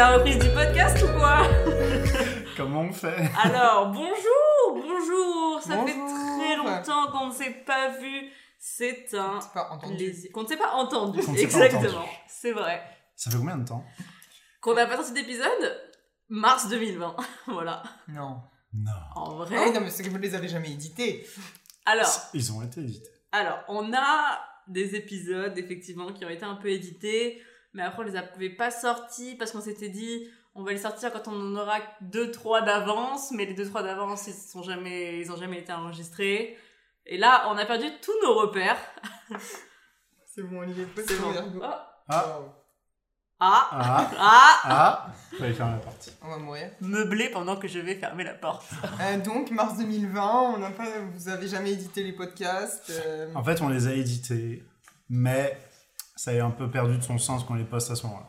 la reprise du podcast ou quoi Comment on fait? Alors, bonjour, bonjour. Ça fait très longtemps qu'on ne s'est pas vu. C'est un plaisir. Qu'on ne s'est pas entendu. Qu'on ne s'est pas Exactement. entendu. C'est vrai. Ça fait combien de temps? Qu'on n'a pas sorti d'épisode? Mars 2020. voilà. Non. Non. En Ah oui, vrai. non, mais c'est que vous les avez jamais édités. Alors, Ils ont été édités. alors, on a des épisodes, effectivement, qui ont été un peu édités. Mais après, on les avait pas sortis parce qu'on s'était dit, on va les sortir quand on en aura deux, trois d'avance. Mais les deux, trois d'avance, ils sont jamais, ils ont jamais été enregistrés. Et là, on a perdu tous nos repères. C'est bon, Olivier, C'est c'est bon. bon. Oh. Ah. Ah, Ah, ah, ah Fallait faire la partie. On va mourir. meubler pendant que je vais fermer la porte. Euh, donc, mars 2020, on n'a pas, vous avez jamais édité les podcasts. euh, En fait, on les a édités, mais ça a un peu perdu de son sens qu'on les poste à ce moment-là.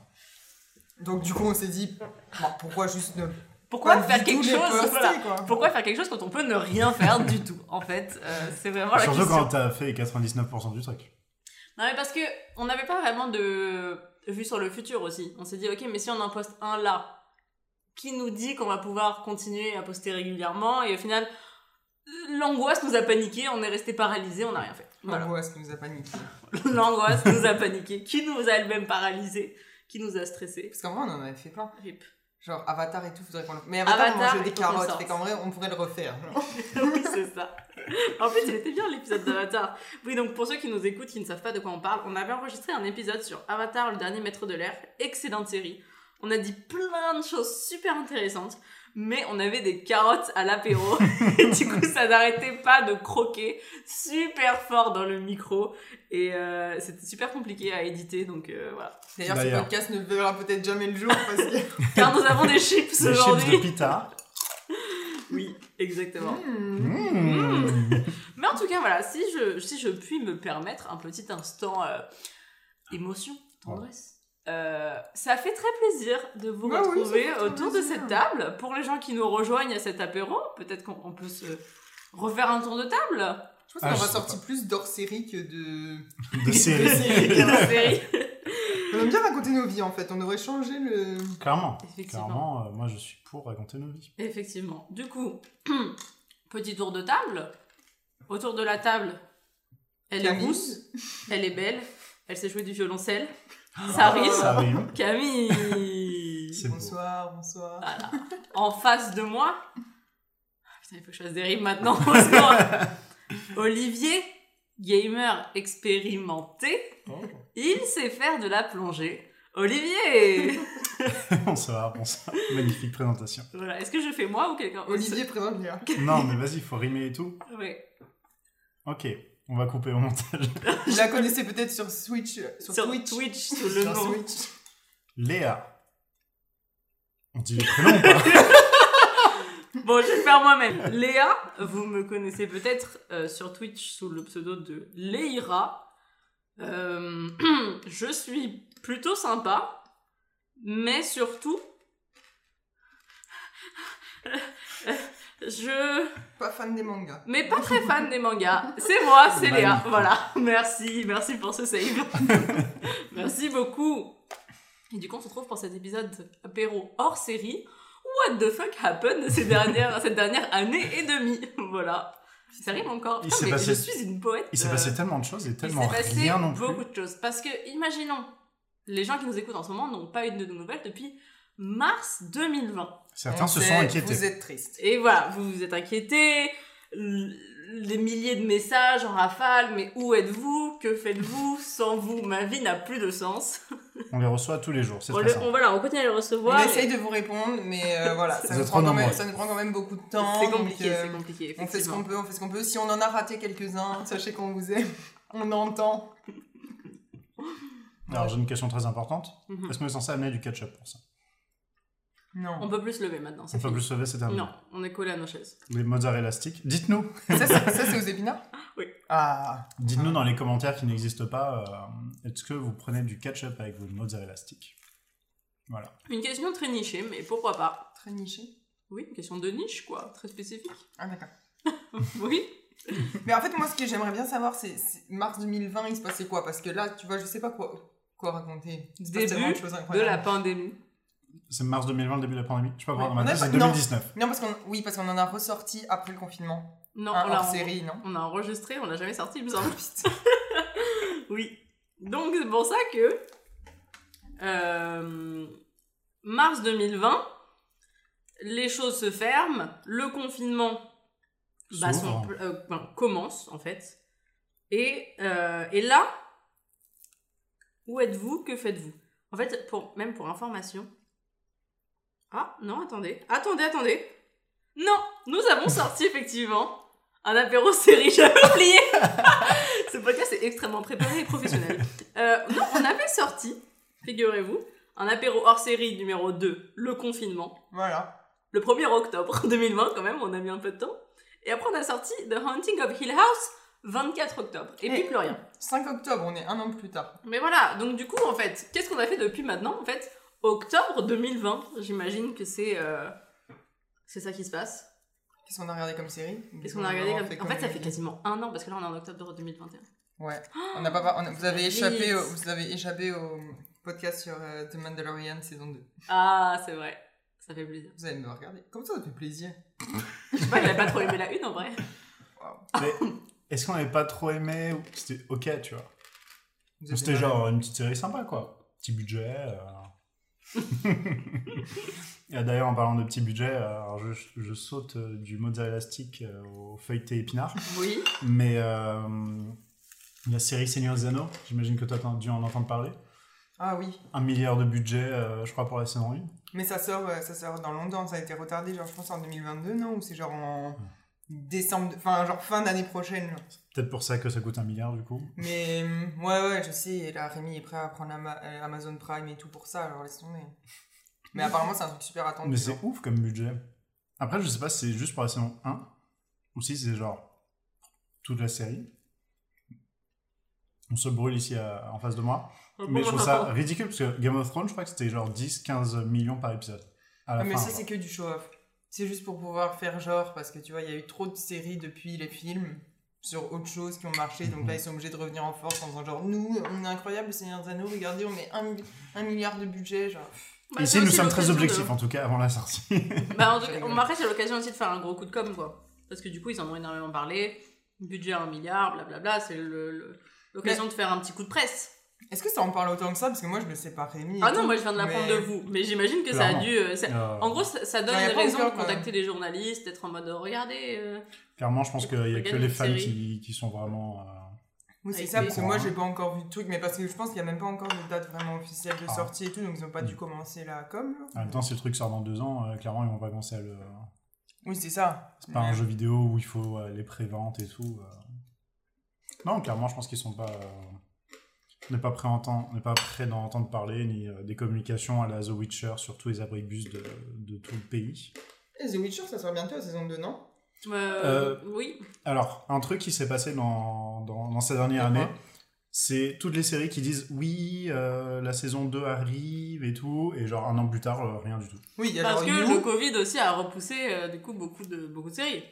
donc, du coup, on s'est dit, bon, pourquoi juste ne Pourquoi pas faire quelque chose poster, voilà. quoi. Pourquoi faire quelque chose quand on peut ne rien faire du tout En fait, euh, c'est vraiment la Surtout question. quand t'as fait 99% du truc. Non mais parce que on n'avait pas vraiment de vue sur le futur aussi. On s'est dit ok mais si on en poste un là, qui nous dit qu'on va pouvoir continuer à poster régulièrement? Et au final l'angoisse nous a paniqué, on est resté paralysé, on n'a rien fait. Voilà. L'angoisse nous a paniqué. L'angoisse nous a paniqué, qui nous a elle-même paralysé, qui nous a stressé. Parce qu'en vrai, on en avait fait plein. Rip. Genre Avatar et tout, faudrait qu'on le. Mais Avatar, Avatar, on mangeait des carottes, fait qu'en vrai, on pourrait le refaire. oui, c'est ça. En fait, il était bien l'épisode d'Avatar. Oui, donc pour ceux qui nous écoutent, qui ne savent pas de quoi on parle, on avait enregistré un épisode sur Avatar, le dernier maître de l'air. Excellente série. On a dit plein de choses super intéressantes, mais on avait des carottes à l'apéro. Et du coup, ça n'arrêtait pas de croquer super fort dans le micro. Et euh, c'était super compliqué à éditer, donc euh, voilà. D'ailleurs, ce podcast ne verra peut-être jamais le jour parce que. Car nous avons des chips Les chips de aujourd'hui. pita. Oui, exactement. Hmm. Mmh. Mais en tout cas, voilà, si je, si je puis me permettre un petit instant euh, émotion, tendresse. Euh, ça fait très plaisir de vous Bah retrouver autour de cette table. Pour les gens qui nous rejoignent à cet apéro, peut-être qu'on on peut se refaire un tour de table. Je pense Ah, qu'on aura sais sorti pas. plus d'hors série que de. De série. On aime bien raconter nos vies en fait, on devrait changer le. Clairement. Effectivement. Clairement, euh, moi je suis pour raconter nos vies. Effectivement. Du coup, petit tour de table. Autour de la table, elle est rousse, elle est belle, elle sait jouer du violoncelle. Ça arrive. Ça arrive. Camille. Bonsoir, bonsoir. Voilà. En face de moi. Ah, Putain, il faut que je fasse des rimes maintenant. Olivier, gamer expérimenté, Oh. il sait faire de la plongée. Olivier bonsoir, bonsoir. Magnifique présentation. Voilà, est-ce que je fais moi ou quelqu'un? Olivier présente bien. Non, mais vas-y, il faut rimer et tout. Oui. Ok, on va couper au montage. Vous la connaissez peut-être sur Switch, euh, sur, Sur Twitch. Twitch, sous le Sur nom. Switch. Léa. On dit les prénoms ou pas? Bon, je vais le faire moi-même. Léa, vous me connaissez peut-être euh, sur Twitch sous le pseudo de Leira. Euh, je suis plutôt sympa, mais surtout, je Pas fan des mangas. mais pas très fan des mangas. C'est moi, c'est Léa. Voilà. Merci, merci pour ce save. merci beaucoup. Et du coup, on se retrouve pour cet épisode apéro hors série. What the fuck happened ces dernières, cette dernière année et demie? Voilà. Ça rime encore. Il Putain, s'est mais passé- je suis une poète. Il s'est euh, passé tellement de choses et il tellement s'est passé rien non plus. beaucoup de choses. Parce que, imaginons, les gens qui nous écoutent en ce moment n'ont pas eu de nouvelles depuis mars 2020. Certains On se sait, sont inquiétés. Vous êtes triste. Et voilà, vous vous êtes inquiétés, l- les milliers de messages en rafale, mais où êtes-vous? Que faites-vous? Sans vous, ma vie n'a plus de sens. On les reçoit tous les jours, c'est On, le- on- voilà, on continue à les On recevoir. essaye de vous répondre, mais euh, voilà, ça nous, prend quand même, nombreux. ça nous prend quand même beaucoup de temps. C'est compliqué, euh, c'est compliqué. On fait ce qu'on peut, on fait ce qu'on peut. Si on en a raté quelques-uns, sachez qu'on vous aime. On entend. Alors j'ai une question très importante. Mhm. Est-ce qu'on est censé amener du ketchup pour ça? Non. On peut plus se lever maintenant, On peut plus se lever, c'est terminé. Non, on est collé à nos chaises. Les mozzarella sticks. Dites-nous. Ça, c'est ça, c'est aux épinards Oui. Ah. Dites-nous dans les commentaires qui n'existent pas, euh, est-ce que vous prenez du ketchup avec vos mozzarella sticks Voilà. Une question très nichée, mais pourquoi pas? Très niché. Oui, une question de niche, quoi, très spécifique. Ah, d'accord. Oui. Mais en fait, moi, ce que j'aimerais bien savoir, c'est c'est mars 2020, il se passait quoi? Parce que là, tu vois, je sais pas quoi, quoi raconter. Début de la pandémie. C'est mars 2020, le début de la pandémie. Je sais pas Ouais. pourquoi dans ma tête, c'est pas- non. 2019. Non, parce qu'on oui, parce qu'on en a ressorti après le confinement. Non, Un on l'a hors série, non on a enregistré, on l'a jamais sorti, il me semble. Putain. Oui. Donc c'est pour ça que euh, mars 2020, les choses se ferment, le confinement bah, son euh, ben, commence en fait. Et, euh, et là, où êtes-vous? Que faites-vous? En fait, pour, même pour information. Ah non, attendez, attendez, attendez. Non, nous avons sorti effectivement un apéro série, j'avais oublié. Ce podcast est extrêmement préparé et professionnel. Euh, non, on avait sorti, figurez-vous, un apéro hors série numéro 2, le confinement, Voilà. le 1er octobre 2020 quand même, on a mis un peu de temps. Et après on a sorti The Haunting of Hill House 24 octobre. Et puis Et- plus rien. 5 octobre, on est un an plus tard. Mais voilà, donc du coup en fait, qu'est-ce qu'on a fait depuis maintenant En fait, octobre 2020, j'imagine que c'est euh, c'est ça qui se passe. Qu'est-ce qu'on a regardé comme série? Qu'est-ce qu'on a regardé comme... fait En fait, ça fait quasiment un an parce que là on est en octobre 2021. Ouais. On n'a pas, on a- vous avez échappé, au, vous avez échappé au podcast sur euh, The Mandalorian saison 2. Ah, c'est vrai. Ça fait plaisir. Vous allez me regarder. Comme ça, ça fait plaisir. Je sais pas, il avait pas trop aimé la une en vrai. Mais est-ce qu'on avait pas trop aimé ou C'était ok, tu vois? C'était genre une petite série sympa, quoi. Petit budget. euh. D'ailleurs, en parlant de petit budget, euh, alors je, je saute euh, du mozzarella stick euh, au feuilleté épinard. Oui. Mais euh, la série Seigneur des Anneaux, j'imagine que tu as dû en entendre parler. Ah oui. Un milliard de budget, euh, je crois, pour la saison 1. Mais ça sort, ça sort dans longtemps, ça a été retardé, genre je pense en 2022, non? Ou c'est genre en décembre, enfin genre fin d'année prochaine. genre. Peut-être pour ça que ça coûte un milliard, du coup. Mais euh, ouais, ouais, je sais, et là Rémi est prêt à prendre Ama- euh, Amazon Prime et tout pour ça, alors laisse tomber. Mais apparemment, c'est un truc super attendu. Mais c'est genre. ouf comme budget. Après, je sais pas si c'est juste pour la saison 1 ou si c'est genre toute la série. On se brûle ici à- en face de moi. Mais je trouve ça ridicule parce que Game of Thrones, je crois que c'était genre 10-15 millions par épisode. À la Ah, mais fin, ça, genre. c'est que du show-off. C'est juste pour pouvoir faire genre, parce que tu vois, il y a eu trop de séries depuis les films sur autre chose qui ont marché, donc là, ils sont obligés de revenir en force en disant genre, nous, on est incroyable, le Seigneur des Anneaux, regardez, on met un, un milliard de budget, genre. Bah, Ici, c'est nous sommes très de- objectifs, en tout cas, avant la sortie. Bah, en tout cas, bon, après, c'est l'occasion aussi de faire un gros coup de com', quoi. Parce que du coup, ils en ont énormément parlé. Budget à un milliard, blablabla. C'est le- le- l'occasion de faire un petit coup de presse. Est-ce que ça en parle autant que ça? Parce que moi, je le sais pas, Rémi. Ah non, tout, moi, je viens de l'apprendre mais- de vous. Mais j'imagine que ça a dû. euh, Euh, En gros, ça, ça donne des raisons de contacter les journalistes, d'être en mode euh, regardez. euh, clairement, je pense qu'il y a que les fans qui, qui sont vraiment. euh, Oui, c'est ça, parce que moi, j'ai pas encore vu de truc, mais parce que je pense qu'il y a même pas encore de date vraiment officielle de Ah. sortie et tout, donc ils ont pas dû Mm. commencer la com. là. En même temps, si le truc sort dans deux ans, euh, clairement, ils vont pas commencer à le. Oui, c'est ça. C'est pas un jeu vidéo où il faut euh, les préventes et tout. euh. Non, clairement, je pense qu'ils sont pas. Euh, n'est pas prêt à entendre- on n'est pas prêt d'en entendre parler, ni euh, des communications à la The Witcher sur tous les abribus de, de tout le pays. Et The Witcher, ça sort bientôt, la saison 2, non? Euh, Oui. Alors, un truc qui s'est passé dans, dans, dans ces dernières années, c'est toutes les séries qui disent oui, euh, la saison 2 arrive et tout, et genre un an plus tard, euh, rien du tout. Oui, il y a Parce que You, le Covid aussi a repoussé euh, du coup beaucoup de, beaucoup de séries.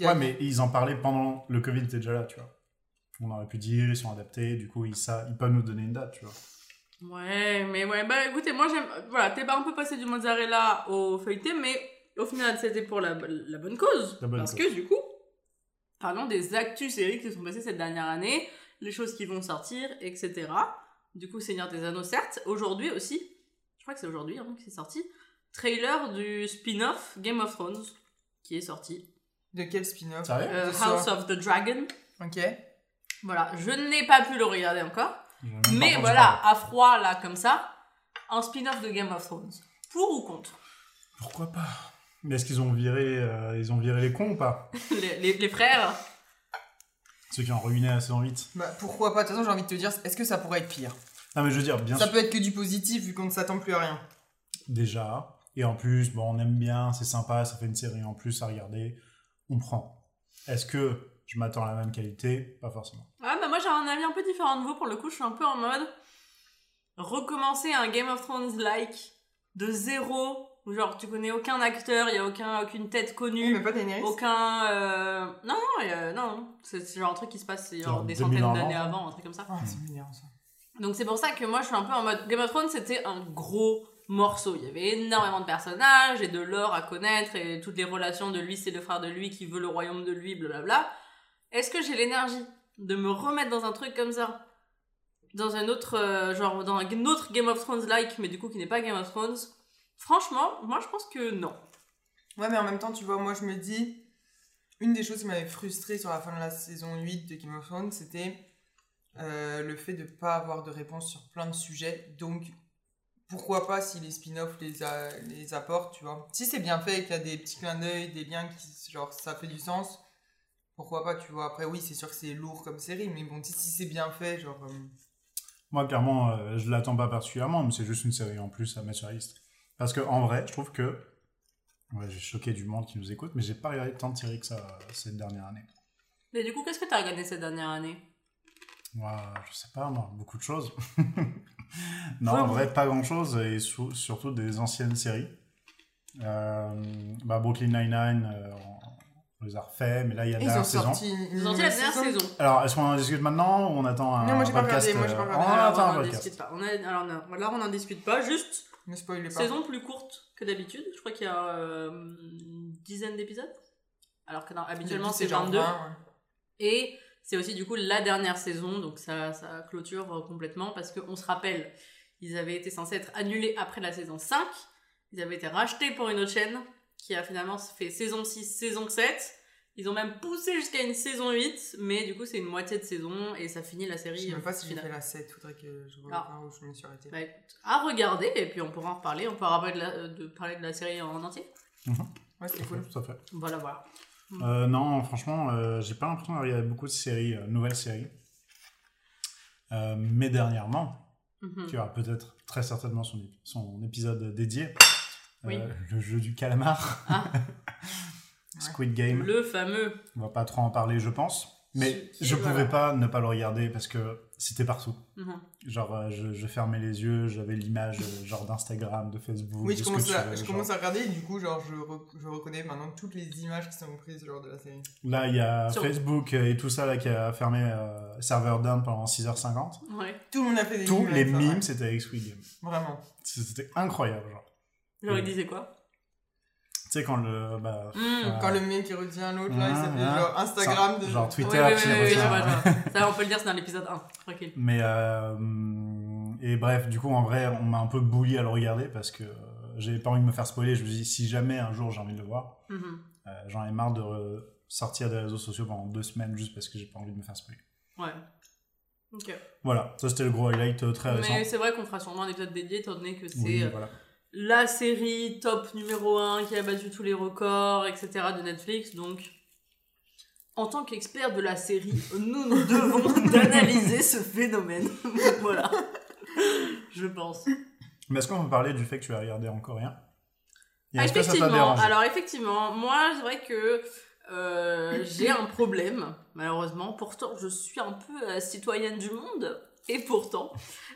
Ouais, mais ils en parlaient pendant le Covid était déjà là, tu vois. On aurait pu dire, ils sont adaptés, du coup, ils, ça, ils peuvent nous donner une date, tu vois. Ouais, mais ouais, bah écoutez, moi j'aime. Voilà, t'es pas un peu passé du mozzarella au feuilleté, mais au final c'était pour la, la bonne cause. La bonne parce cause. que du coup, parlons des actus séries qui se sont passées cette dernière année, les choses qui vont sortir, etc. Du coup, Seigneur des Anneaux, certes. Aujourd'hui aussi, je crois que c'est aujourd'hui hein, que c'est sorti, trailer du spin-off Game of Thrones qui est sorti. De quel spin-off? Sérieux? Euh. House of the Dragon. Ok. Voilà, je n'ai pas pu le regarder encore. Mais voilà, à froid, là, comme ça, un spin-off de Game of Thrones. Pour ou contre? Pourquoi pas? Mais est-ce qu'ils ont viré, euh, ils ont viré les cons ou pas? Les, les- les frères Ceux qui ont ruiné la saison 8 Bah pourquoi pas? De toute façon, j'ai envie de te dire, est-ce que ça pourrait être pire? Non, mais je veux dire, bien Ça sûr, peut être que du positif vu qu'on ne s'attend plus à rien. déjà. Et en plus, bon, on aime bien, c'est sympa, ça fait une série en plus à regarder. On prend. Est-ce que je m'attends à la même qualité Pas forcément. Ah bah moi j'ai un avis un peu différent de vous, pour le coup je suis un peu en mode recommencer un Game of Thrones like de zéro, où genre tu connais aucun acteur, il y a aucun, aucune tête Oui, connue, mais pas Daenerys aucun... euh, Non, non, euh, non, c'est genre un truc qui se passe genre, Genre des 2000 centaines d'années avant. un truc comme ça. Ah, c'est mignon ça. Donc c'est pour ça que moi je suis un peu en mode Game of Thrones c'était un gros morceau. Il y avait énormément de personnages et de lore à connaître et toutes les relations de lui, c'est le frère de lui qui veut le royaume de lui, blablabla. Est-ce que j'ai l'énergie de me remettre dans un truc comme ça? Dans un autre, euh, genre, dans un autre Game of Thrones-like, mais du coup qui n'est pas Game of Thrones? Franchement, moi je pense que non. Ouais, mais en même temps, tu vois, moi je me dis, une des choses qui m'avait frustrée sur la fin de la saison 8 de Game of Thrones, c'était euh, le fait de ne pas avoir de réponse sur plein de sujets. Donc, pourquoi pas si les spin-offs les, apportent, tu vois. Si c'est bien fait, qu'il y a des petits clins d'œil, des liens qui, genre, ça fait du sens, pourquoi pas, tu vois. Après, oui, c'est sûr que c'est lourd comme série, mais bon, si, c'est bien fait, genre. euh, Moi, clairement, euh, je l'attends pas particulièrement, mais c'est juste une série en plus à mettre sur la liste. Parce que en vrai, je trouve que. Ouais, j'ai choqué du monde qui nous écoute, mais j'ai pas regardé tant de séries que ça euh, cette dernière année. Mais du coup, qu'est-ce que t'as regardé cette dernière année? Moi, je sais pas, moi, beaucoup de choses. non, Ouais, en vrai, pas grand-chose, et surtout des anciennes séries. Euh, bah, Brooklyn Nine-Nine, euh, on, les a refait, mais là, il y a la Ils ont dernière saison. Ils ont sorti la dernière saison. Alors, est-ce qu'on en discute maintenant ou on attend un Non, moi, j'ai pas podcast regardé, moi, j'ai pas euh, regardé. On Alors, attend un podcast. discute pas. On a- alors, non, là, on n'en discute pas. Juste Ne spoilez pas. saison plus courte que d'habitude. Je crois qu'il y a euh, une dizaine d'épisodes. Alors que non, habituellement, c'est genre 22. 20, ouais. Et c'est aussi du coup la dernière saison, donc ça, ça clôture euh, complètement parce qu'on se rappelle, ils avaient été censés être annulés après la saison 5, ils avaient été rachetés pour une autre chaîne qui a finalement fait saison 6, saison 7. Ils ont même poussé jusqu'à une saison 8, mais du coup c'est une moitié de saison et ça finit la Je série. sais même euh, pas si j'ai fait la 7, faudrait que je Ah. regarde où je me suis arrêtée. Bah, à regarder et puis on pourra en reparler, on pourra parler de, la, euh, de parler de la série en entier. Ouais, c'était cool. Tout à fait. Voilà, voilà. Euh, non, franchement, euh, j'ai pas l'impression d'avoir regardé beaucoup de séries, euh, nouvelles séries. Euh, mais dernièrement, Mhm. qui aura peut-être très certainement son, son épisode dédié, euh, Oui. le jeu du calamar, Ah. Squid Game. Le fameux. On va pas trop en parler, je pense. Mais Qui- je voilà. pouvais pas ne pas le regarder parce que c'était partout. Mhm. Genre, euh, je, je fermais les yeux, j'avais l'image euh, genre d'Instagram, de Facebook. Oui, de je ce que commence, tu à, veux, je genre. commence à regarder et du coup, genre, je, re- je reconnais maintenant toutes les images qui sont prises lors de la série. Là, il y a Sur- Facebook et tout ça là, qui a fermé euh, serveur down pendant 6h50. Ouais. Tout le monde a fait des Tous mimes les mimes, c'était avec Squid Game. Vraiment. C'était incroyable, genre. Genre, il disait quoi Tu sais, quand le. Bah, euh, Quand le mec qui retient l'autre, là, il Ah, s'appelle ah. genre Instagram ça- de. Genre Twitter, qui retient-. Ça, on peut le dire, c'est dans l'épisode 1. Tranquille. Mais. euh, et bref, du coup, en vrai, on m'a un peu bouilli à le regarder parce que euh, j'avais pas envie de me faire spoiler. Je me suis dit, si jamais un jour j'ai envie de le voir, euh, j'en ai marre de re- sortir des réseaux sociaux pendant deux semaines juste parce que j'ai pas envie de me faire spoiler. Ouais. Ok. Voilà, ça c'était le gros highlight très récent. Mais c'est vrai qu'on fera sûrement un épisode dédié, étant donné que c'est Oui, voilà. La série top numéro 1 qui a battu tous les records, etc. de Netflix. Donc, en tant qu'expert de la série, nous nous devons d'analyser ce phénomène. voilà. Je pense. Mais est-ce qu'on peut parler du fait que tu as regardé en coréen? Et Ah, effectivement, alors effectivement, moi c'est vrai que euh, j'ai un problème, malheureusement. Pourtant, je suis un peu euh, citoyenne du monde, et pourtant,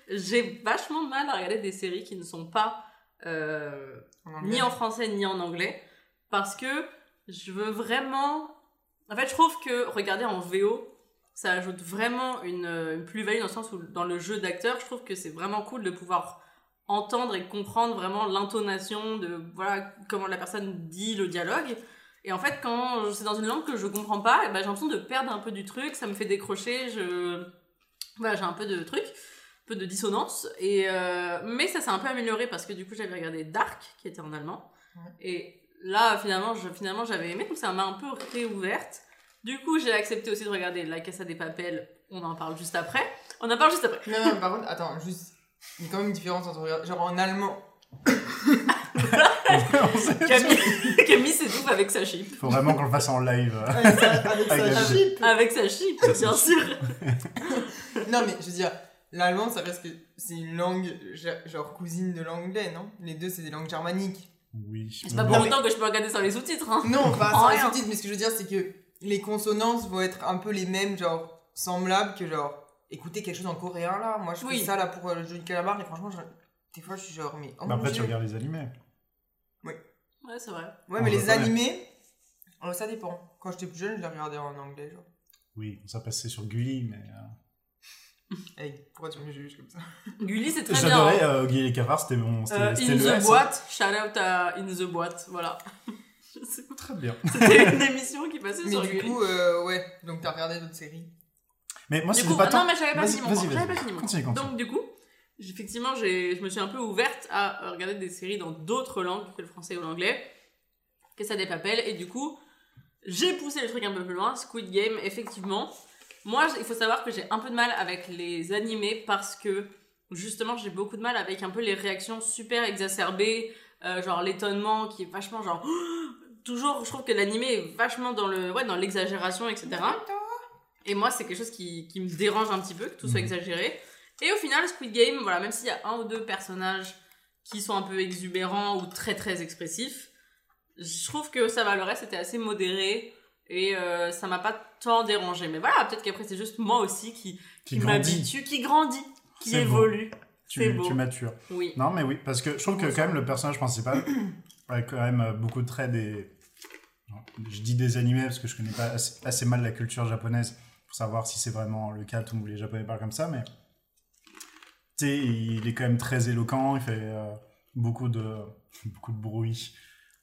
j'ai vachement de mal à regarder des séries qui ne sont pas euh, En ni en français ni en anglais, parce que je veux vraiment. En fait, je trouve que regarder en VO, ça ajoute vraiment une, une plus-value dans le sens où, dans le jeu d'acteur, je trouve que c'est vraiment cool de pouvoir entendre et comprendre vraiment l'intonation de voilà comment la personne dit le dialogue. Et en fait, quand c'est dans une langue que je comprends pas, eh ben, j'ai l'impression de perdre un peu du truc, ça me fait décrocher, je voilà, j'ai un peu de truc, peu de dissonance. Et euh, mais ça s'est un peu amélioré parce que du coup j'avais regardé Dark qui était en allemand. Et là finalement, je, finalement j'avais aimé, donc ça m'a un peu réouverte. Du coup, j'ai accepté aussi de regarder La Casa des Papels. On en parle juste après. On en parle juste après. Non, non, par contre, attends, juste. Il y a quand même une différence entre regarder. Genre en allemand. Camille, Camille s'étouffe avec sa chip. Faut vraiment qu'on le fasse en live. Avec sa, avec Avec sa chip. Avec sa chip, bien sûr. Non, mais je veux dire, l'allemand, ça reste que c'est une langue genre cousine de l'anglais, non? Les deux, c'est des langues germaniques. Oui. C'est mais pas bon. pour autant que je peux regarder sans les sous-titres. Hein. Non, pas sans les sous-titres, mais ce que je veux dire, c'est que les consonances vont être un peu les mêmes, genre semblables que genre écouter quelque chose en coréen là. Moi, je Oui. fais ça là pour euh, le jeu du calamar et franchement, je- des fois, je suis genre, mais oh Bah, mon après, tu regardes les animés. Ouais, c'est vrai. Ouais, On mais le les animés, euh, ça dépend. Quand j'étais plus jeune, je les regardais en anglais, genre. Oui, ça passait sur Gulli, mais. euh, Hey, pourquoi tu me juges comme ça? Gulli, c'est très bien. J'adorais hein. euh, Guy et Cafard, c'était mon. C'était Euh, in le the S. boîte, shout out à In the boîte, voilà. Je sais pas. Très bien. C'était une émission qui passait Mais sur du Gulli. coup, euh, ouais, donc t'as regardé d'autres séries Mais moi, c'était pas ah tant. non, mais j'avais pas fini mon. J'avais vas-y. pas fini mon Continue, continue. Donc, du coup, effectivement, j'ai- je me suis un peu ouverte à regarder des séries dans d'autres langues que le français ou l'anglais, que ça des papels, et du coup, j'ai poussé le truc un peu plus loin. Squid Game, effectivement. Moi, il faut savoir que j'ai un peu de mal avec les animés parce que, justement, j'ai beaucoup de mal avec un peu les réactions super exacerbées, euh, genre l'étonnement qui est vachement genre. Toujours, je trouve que l'animé est vachement dans le, ouais, dans l'exagération, etc. Et moi, c'est quelque chose qui, qui me dérange un petit peu, que tout soit Mhm. exagéré. Et au final, Squid Game, voilà, même s'il y a un ou deux personnages qui sont un peu exubérants ou très très expressifs, je trouve que ça va, le reste était assez modéré et euh, ça m'a pas tant dérangé. Mais voilà, peut-être qu'après c'est juste moi aussi qui, Qui qui m'habitue, qui grandit, qui beau. évolue. Tu, beau. tu matures. Oui. Non, mais oui, parce que je trouve que quand même le personnage principal a quand même euh, beaucoup de traits des. Je dis des animés parce que je connais pas assez, assez mal la culture japonaise pour savoir si c'est vraiment le cas, tous les japonais parlent comme ça, mais. Tu sais, il est quand même très éloquent, il fait euh, beaucoup, de, beaucoup de bruit.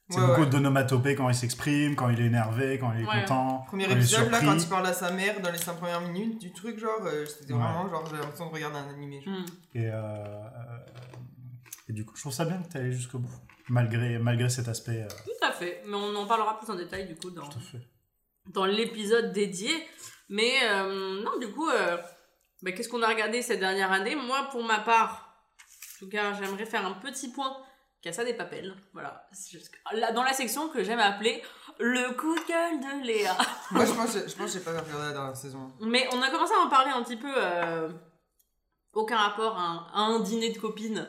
C'est Ouais, beaucoup ouais. d'onomatopées quand il s'exprime, quand il est énervé, quand il est Ouais. content. Premier quand il est épisode, là, quand il parle à sa mère dans les 5 premières minutes du truc, genre, euh, c'était Ouais. vraiment genre, j'ai l'impression de regarder un animé. genre. Hmm. Et, euh, euh, et du coup, je trouve ça bien que tu allé jusqu'au bout, malgré, malgré cet aspect. euh, Tout à fait. Mais on en parlera plus en détail du coup dans, dans l'épisode dédié. Mais euh, non, du coup, euh, bah, qu'est-ce qu'on a regardé cette dernière année? Moi, pour ma part, en tout cas, j'aimerais faire un petit point Casa des Papels. Voilà. Là, dans la section que j'aime appeler le coup de gueule de Léa. Moi, je pense, je pense que j'ai pas regardé la dernière saison. Mais on a commencé à en parler un petit peu. euh, aucun rapport à un, à un dîner de copines.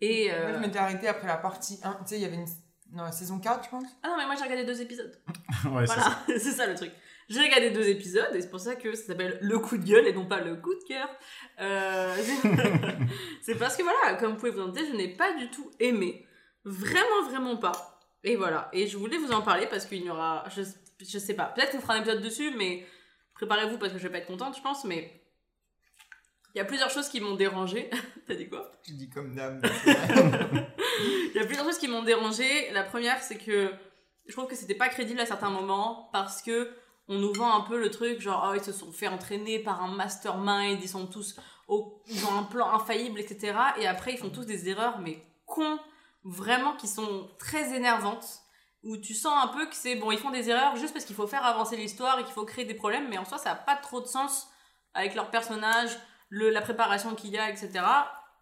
Et. euh, Moi, je m'étais arrêtée après la partie 1. Tu sais, il y avait une. Non, la saison 4, je pense. Ah non, mais moi j'ai regardé deux épisodes. ouais, c'est ça. Voilà, c'est ça le truc. J'ai regardé deux épisodes et c'est pour ça que ça s'appelle le coup de gueule et non pas le coup de cœur. Euh, c'est- c'est parce que voilà, comme vous pouvez vous en douter, je n'ai pas du tout aimé. Vraiment, vraiment pas. Et voilà. Et je voulais vous en parler parce qu'il y aura. Je, je sais pas. Peut-être qu'on fera un épisode dessus, mais préparez-vous parce que je vais pas être contente, je pense. Mais il y a plusieurs choses qui m'ont dérangé. T'as dit quoi? Je dis comme dame. Il y a plusieurs choses qui m'ont dérangé. La première, c'est que je trouve que c'était pas crédible à certains moments parce que on nous vend un peu le truc genre oh, ils se sont fait entraîner par un mastermind, ils sont tous au, ils ont un plan infaillible, etc. Et après ils font tous des erreurs mais cons, vraiment qui sont très énervantes où tu sens un peu que c'est bon ils font des erreurs juste parce qu'il faut faire avancer l'histoire et qu'il faut créer des problèmes mais en soi ça a pas trop de sens avec leur personnage, le, la préparation qu'il y a, etc.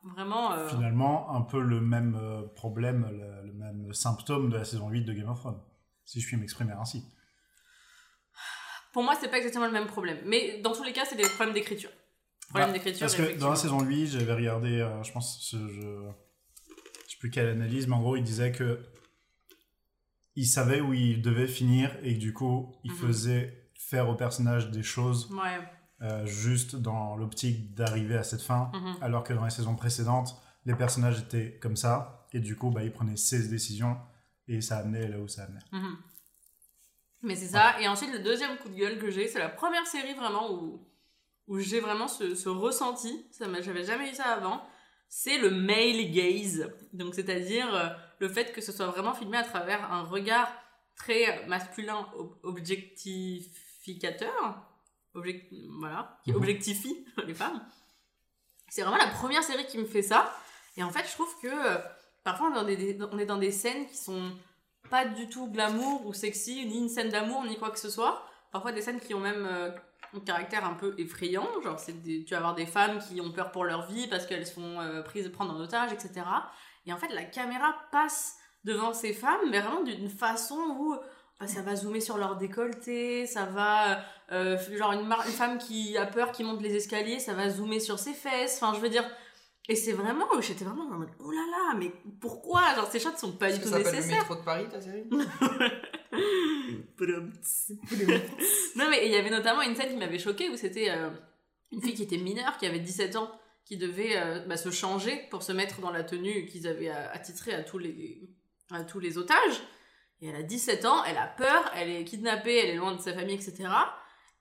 Vraiment. euh, Finalement, un peu le même euh, problème, le, le même symptôme de la saison 8 de Game of Thrones, si je puis m'exprimer ainsi. Pour moi, c'est pas exactement le même problème. Mais dans tous les cas, c'est des problèmes d'écriture. Problème Bah, d'écriture. Parce que dans la saison 8, j'avais regardé, euh, je pense, ce, je, je sais plus quelle analyse, mais en gros, il disait que il savait où il devait finir et que du coup, il Mhm. faisait faire au personnage des choses Ouais. euh, juste dans l'optique d'arriver à cette fin, mhm. alors que dans les saisons précédentes, les personnages étaient comme ça et du coup, bah, il prenait ses décisions et ça amenait là où ça amenait. Mhm. Mais c'est ça. Et ensuite, le deuxième coup de gueule que j'ai, c'est la première série vraiment où, où j'ai vraiment ce, ce ressenti. Ça J'avais jamais eu ça avant. C'est le male gaze. Donc, c'est-à-dire euh, le fait que ce soit vraiment filmé à travers un regard très masculin ob- objectificateur. Object- voilà. Qui Mhm. objectifie les femmes. C'est vraiment la première série qui me fait ça. Et en fait, je trouve que euh, parfois on est dans des- des, on est dans des scènes qui sont pas du tout glamour ou sexy, ni une scène d'amour, ni quoi que ce soit. Parfois des scènes qui ont même euh, un caractère un peu effrayant. Genre, c'est des- tu vas avoir des femmes qui ont peur pour leur vie parce qu'elles sont euh, prises prendre en otage, etc. Et en fait, la caméra passe devant ces femmes, mais vraiment d'une façon où bah, ça va zoomer sur leur décolleté, ça va. euh, genre, une, mar- une femme qui a peur, qui monte les escaliers, ça va zoomer sur ses fesses. Enfin, je veux dire. Et c'est vraiment. J'étais vraiment en mode oh là là, mais pourquoi? Genre, ces shots sont pas Est-ce du tout ça s'appelle le nécessaires. métro de Paris, ta série? Non, mais il y avait notamment une scène qui m'avait choquée où c'était euh, une fille qui était mineure, qui avait 17 ans, qui devait euh, bah, se changer pour se mettre dans la tenue qu'ils avaient euh, attitrée à tous, les, à tous les otages. Et elle a 17 ans, elle a peur, elle est kidnappée, elle est loin de sa famille, etc.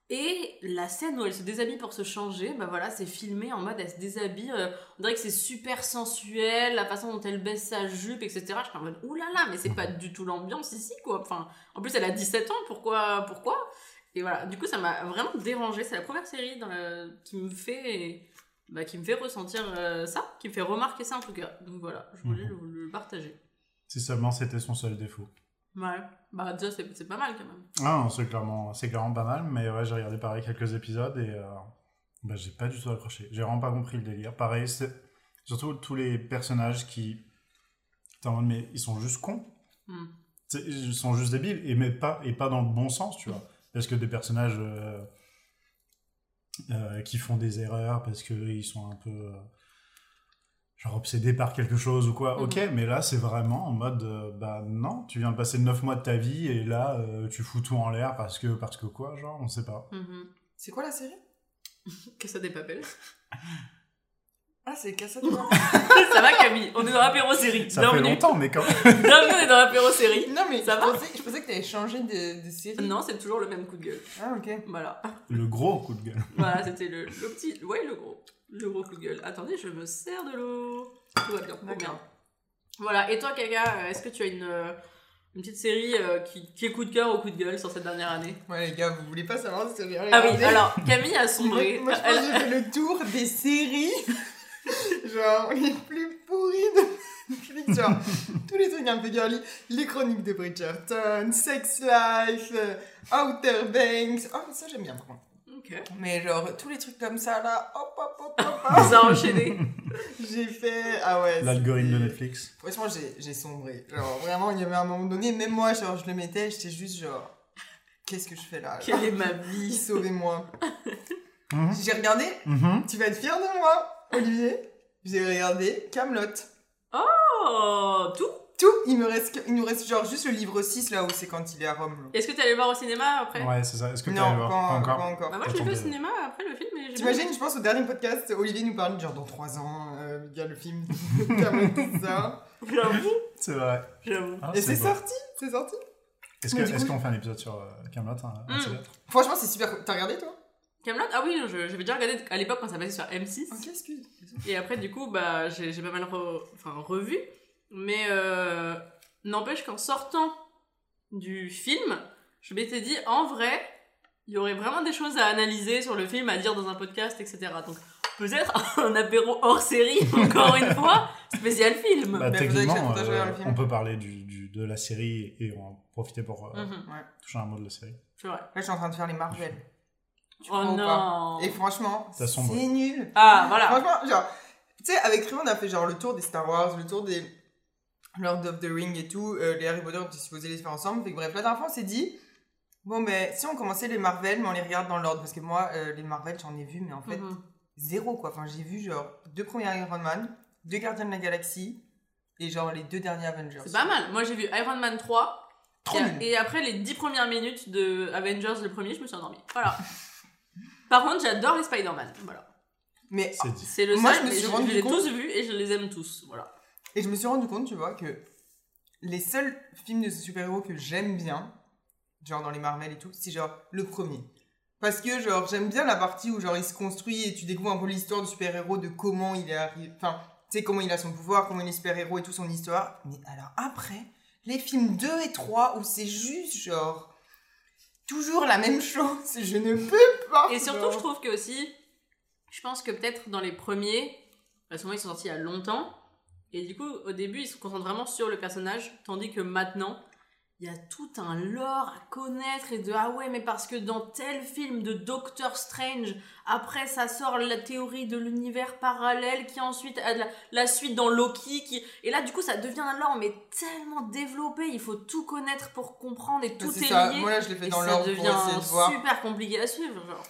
Et la scène où elle se déshabille pour se changer, bah voilà, c'est filmé en mode elle se déshabille. euh, on dirait que c'est super sensuel, la façon dont elle baisse sa jupe, etc. Je suis en mode oulala, mais c'est pas du tout l'ambiance ici, quoi. Enfin, en plus, elle a 17 ans, pourquoi Pourquoi? Et voilà, du coup, ça m'a vraiment dérangé. C'est la première série dans la- qui me fait. Bah, qui me fait ressentir euh, ça, qui me fait remarquer ça en tout cas. Donc voilà, je voulais Mhm. le, le partager. Si seulement c'était son seul défaut. Ouais, bah déjà c'est pas mal quand même. Ah c'est clairement, clairement pas mal, mais ouais, j'ai regardé pareil quelques épisodes et euh, bah, j'ai pas du tout accroché. J'ai vraiment pas compris le délire. Pareil, c'est surtout tous les personnages qui. T'es en mode, mais ils sont juste cons. Hmm. Ils sont juste débiles et, mais pas, et pas dans le bon sens, tu vois. Parce que des personnages euh, euh, qui font des erreurs parce qu'ils sont un peu. Genre obsédés par quelque chose ou quoi, Mhm. ok, mais là c'est vraiment en mode, euh, bah non, tu viens de passer 9 mois de ta vie et là euh, tu fous tout en l'air parce que, parce que quoi, genre, on sait pas. Mhm. C'est quoi la série? Que ça des papels. Ah, c'est Casa de Papel. ça va Camille, on est dans l'apéro série. Ça fait Bienvenue. longtemps, mais quand Bienvenue, on est dans l'apéro série. Non, mais Ça je, va? pensais, je pensais que t'avais changé de, de série. Non, c'est toujours le même coup de gueule. Ah, ok. Voilà. le gros coup de gueule. Voilà, c'était le, le petit. Ouais, le gros. Le gros coup de gueule. Attendez, je me sers de l'eau. Tout va bien. tout bien. Voilà, et toi, Kaka, euh, est-ce que tu as une, euh, une petite série euh, qui, qui est coup de cœur ou coup de gueule sur cette dernière année? Ouais, les gars, vous voulez pas savoir que j'ai Ah oui, alors Camille a sombré. moi, je pense Elle- que j'ai fait le tour des séries, genre les plus pourries de Netflix, genre tous les trucs un peu girly, les chroniques de Bridgerton, Sex Life, euh, Outer Banks, oh ça j'aime bien par contre. Ok. Mais genre tous les trucs comme ça là, hop hop hop hop, Ça hop. a enchaîné. j'ai fait, ah ouais. L'algorithme de Netflix. Franchement j'ai j'ai sombré, genre vraiment il y avait un moment donné, même moi genre je le mettais, j'étais juste genre, qu'est-ce que je fais là, Quelle est ma vie? Sauvez-moi. Mhm. J'ai regardé Mhm. Tu vas être fier de moi, Olivier. J'ai regardé Camelot. Oh, tout? Tout, il me reste, que- il nous reste genre juste le livre 6 là où c'est quand il est à Rome. Est-ce que t'es allé le voir au cinéma après? Ouais, c'est ça. Est-ce que tu Non, allé voir? Pas encore. pas encore. Bah moi je l'ai vu au cinéma après le film, mais j'ai bien T'imagines, je pense au dernier podcast, Olivier nous parlait genre dans 3 ans, euh, il y a le film Camelot, tout ça. J'avoue, C'est vrai. j'avoue. Ah, Et c'est beau. sorti, c'est sorti. Est-ce que- Mais du est-ce coup- qu'on fait un épisode sur euh, un Mm. de ces quatre Franchement, c'est super. T'as regardé toi? Camelot? Ah oui, je- j'avais déjà regardé à l'époque quand ça passait sur M6. Ok, excuse. Et après, du coup, bah, j'ai pas mal re- enfin, revu. Mais euh, n'empêche qu'en sortant du film, je m'étais dit, en vrai, il y aurait vraiment des choses à analyser sur le film, à dire dans un podcast, etc. Donc, peut-être un apéro hors série, encore une fois, spécial film. Bah, techniquement, euh, le film. on peut parler du, du- de la série et on va profiter pour euh, Mhm, toucher un mot de la série. c'est vrai. Là, je suis en train de faire les Marvel. Tu Oh pas non Et franchement, c'est nul. Ah, voilà Franchement, genre, tu sais, avec Rio, on a fait genre le tour des Star Wars, le tour des Lord of the Ring et tout. euh, les Harry Potter, on était supposé les faire ensemble. Fait que bref, la dernière fois, on s'est dit, bon, mais si on commençait les Marvel, mais on les regarde dans l'ordre. Parce que moi, euh, les Marvel, j'en ai vu, mais en fait, Mhm. zéro quoi. Enfin, j'ai vu genre deux premiers Iron Man, deux Gardiens de la Galaxie et genre les deux derniers Avengers. C'est pas mal. Moi, j'ai vu Iron Man 3. Trop et, et après les 10 premières minutes de Avengers, le premier, je me suis endormie. Voilà. Par contre, j'adore les Spider-Man. Voilà. Mais, C'est le Moi, seul, je me mais suis je, rendu je les ai tous vus et je les aime tous. Voilà. et je me suis rendu compte, tu vois, que les seuls films de super-héros que j'aime bien, genre dans les Marvel et tout, c'est genre le premier. Parce que genre j'aime bien la partie où genre il se construit et tu découvres un peu l'histoire du super-héros, de comment il est arrivé, enfin, tu sais comment il a son pouvoir, comment il est super-héros et tout son histoire. Mais alors après, les films 2 et 3 où c'est juste genre toujours la même chose, je ne peux pas. Et surtout, je trouve que aussi, je pense que peut-être dans les premiers, parce que moi ils sont sortis il y a longtemps, et du coup, au début, ils se concentrent vraiment sur le personnage, tandis que maintenant, il y a tout un lore à connaître et de ah ouais, mais parce que dans tel film de Doctor Strange, après ça sort la théorie de l'univers parallèle qui ensuite a la, la suite dans Loki, qui et là du coup ça devient un lore mais tellement développé, il faut tout connaître pour comprendre et tout est ça, lié. moi là je l'ai fait et dans ça pour devient essayer de voir. super compliqué à suivre. Genre.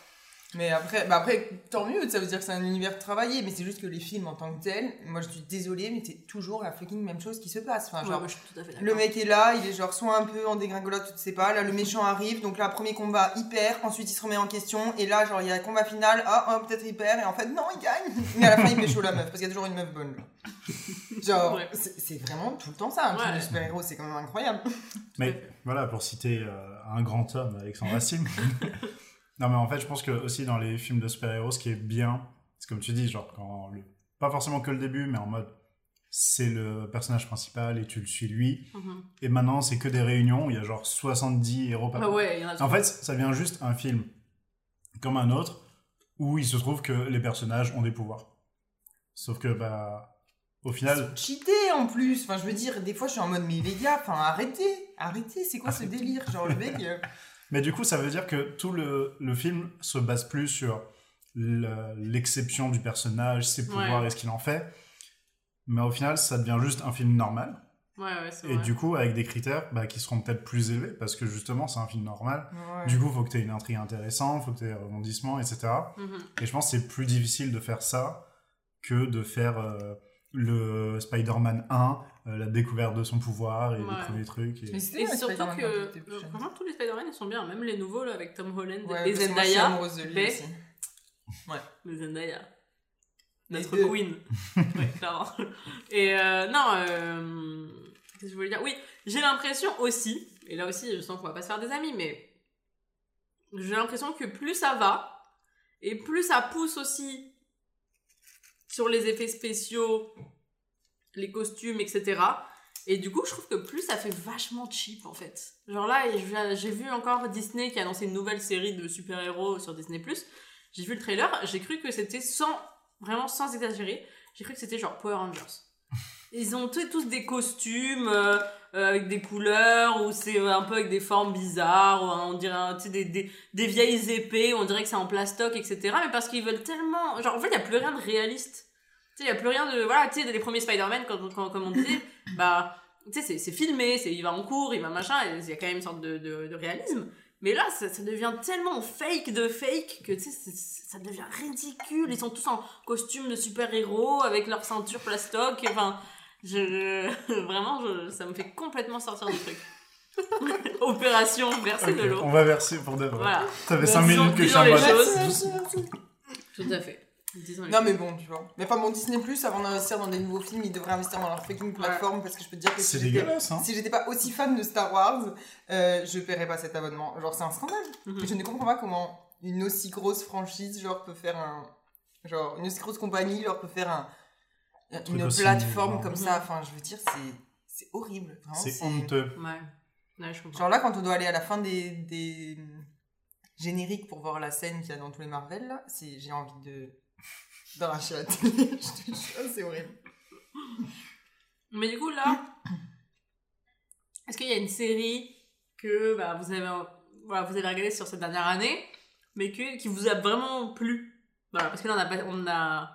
Mais après, bah après, tant mieux, ça veut dire que c'est un univers travaillé, mais c'est juste que les films en tant que tels, moi je suis désolée, mais c'est toujours la fucking même chose qui se passe. Enfin, Ouais, genre, moi, je suis tout à fait d'accord. le mec est là, il est genre soit un peu en dégringolade, tu ne sais pas, là le méchant arrive, donc là premier combat hyper, ensuite il se remet en question, et là genre il y a un combat final, ah, oh, peut-être hyper, et en fait non, il gagne, mais à la fin il pécho la meuf, parce qu'il y a toujours une meuf bonne. Genre, Ouais. c'est vraiment tout le temps ça, un film Ouais. de super-héros, c'est quand même incroyable. Mais voilà, pour citer euh, un grand homme, Alexandre Astier, Non, mais en fait, je pense que aussi dans les films de super-héros, ce qui est bien, c'est comme tu dis, genre, quand le... pas forcément que le début, mais en mode, c'est le personnage principal et tu le suis lui. Mhm. Et maintenant, c'est que des réunions où il y a genre 70 héros par Ah ouais, il y en a En fait, ça devient juste un film comme un autre où il se trouve que les personnages ont des pouvoirs. Sauf que, bah, au final, Cheaté en plus. Enfin, je veux dire, des fois, je suis en mode, mais les gars, enfin, arrêtez, arrêtez, c'est quoi ce délire? Genre, le mec. Mais du coup, ça veut dire que tout le, le film se base plus sur le- l'exception du personnage, ses pouvoirs Ouais. et ce qu'il en fait. Mais au final, ça devient juste un film normal. Ouais, ouais, c'est Et vrai. du coup, avec des critères bah, qui seront peut-être plus élevés, parce que justement, c'est un film normal. ouais. Du coup, faut que tu aies une intrigue intéressante, faut que tu aies un rebondissement, etc. Mhm. Et je pense que c'est plus difficile de faire ça que de faire euh, le Spider-Man 1, euh, la découverte de son pouvoir et Ouais. les premiers trucs. et- Et bien, surtout que, plus euh, tous les Spider-Man, ils sont bien. Même les nouveaux, là, avec Tom Holland Ouais, et moi, je suis Zendaya. de lui mais- aussi. Zendaya. Notre deux. queen. ouais, clairement. Et euh, non, euh, qu'est-ce que je voulais dire? Oui, j'ai l'impression aussi, et là aussi, je sens qu'on va pas se faire des amis, mais j'ai l'impression que plus ça va, et plus ça pousse aussi sur les effets spéciaux, les costumes, etc. Et du coup, je trouve que plus ça fait vachement cheap en fait. Genre là, j'ai- vu encore Disney qui a annoncé une nouvelle série de super-héros sur Disney+. J'ai vu le trailer, j'ai cru que c'était sans, vraiment sans exagérer, j'ai cru que c'était genre Power Rangers. Ils ont tous tous des costumes euh, euh, avec des couleurs, ou c'est un peu avec des formes bizarres, ou on dirait tu sais, des, des, des vieilles épées, on dirait que c'est en plastoc, etc. Mais parce qu'ils veulent tellement... Genre en fait, il n'y a plus rien de réaliste. Tu sais, il n'y a plus rien de... Voilà, tu sais, les premiers Spider-Man, quand, quand, comme on disait, bah... Tu sais, c'est- filmé, il va en cours, il va machin, il y a quand même une sorte de, de, de réalisme. Mais là, ça, ça devient tellement fake de fake que ça devient ridicule. Ils sont tous en costume de super-héros avec leur ceinture plastoc. Enfin, je, vraiment, je- ça me fait complètement sortir du truc. Opération verser de l'eau. on va verser pour de vrai. Voilà, Ça fait Bon, 5 disons- minutes que je suis en mode. tout à fait. Disons les Non, mais bon, tu vois. Mais enfin, bon, Disney, avant d'investir dans des nouveaux films, ils devraient investir dans leur fucking plateforme parce que je peux te dire que C'est si j'étais- dégueulasse, hein. si j'étais pas aussi fan de Star Wars, euh, je paierais pas cet abonnement. Genre, c'est un scandale. Mhm. Je ne comprends pas comment une aussi grosse franchise, genre, peut faire un. Genre, une aussi grosse compagnie, genre, peut faire un. Une aussi plateforme énorme. comme ça. Enfin, je veux dire, c'est. C'est horrible. Vraiment, C'est honteux. Ouais. Ouais, je comprends. Genre là, quand on doit aller à la fin des, des génériques pour voir la scène qu'il y a dans tous les Marvel, là, c'est, j'ai envie de d'arracher la télé. Je te jure, c'est horrible. Mais du coup, là, est-ce qu'il y a une série que bah, vous, avez, voilà, vous avez regardé sur cette dernière année, mais que, qui vous a vraiment plu? Voilà, parce que là, on a, pas- on a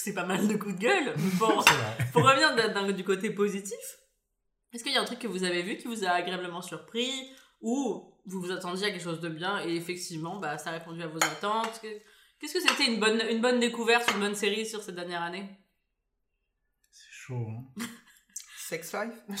poussé pas mal de coups de gueule. Bon, C'est pour revenir du côté positif, est-ce qu'il y a un truc que vous avez vu qui vous a agréablement surpris ou vous vous attendiez à quelque chose de bien et effectivement, bah, ça a répondu à vos attentes? Que- Qu'est-ce que c'était une bonne, une bonne découverte, une bonne série sur cette dernière année C'est chaud, hein. Sex Life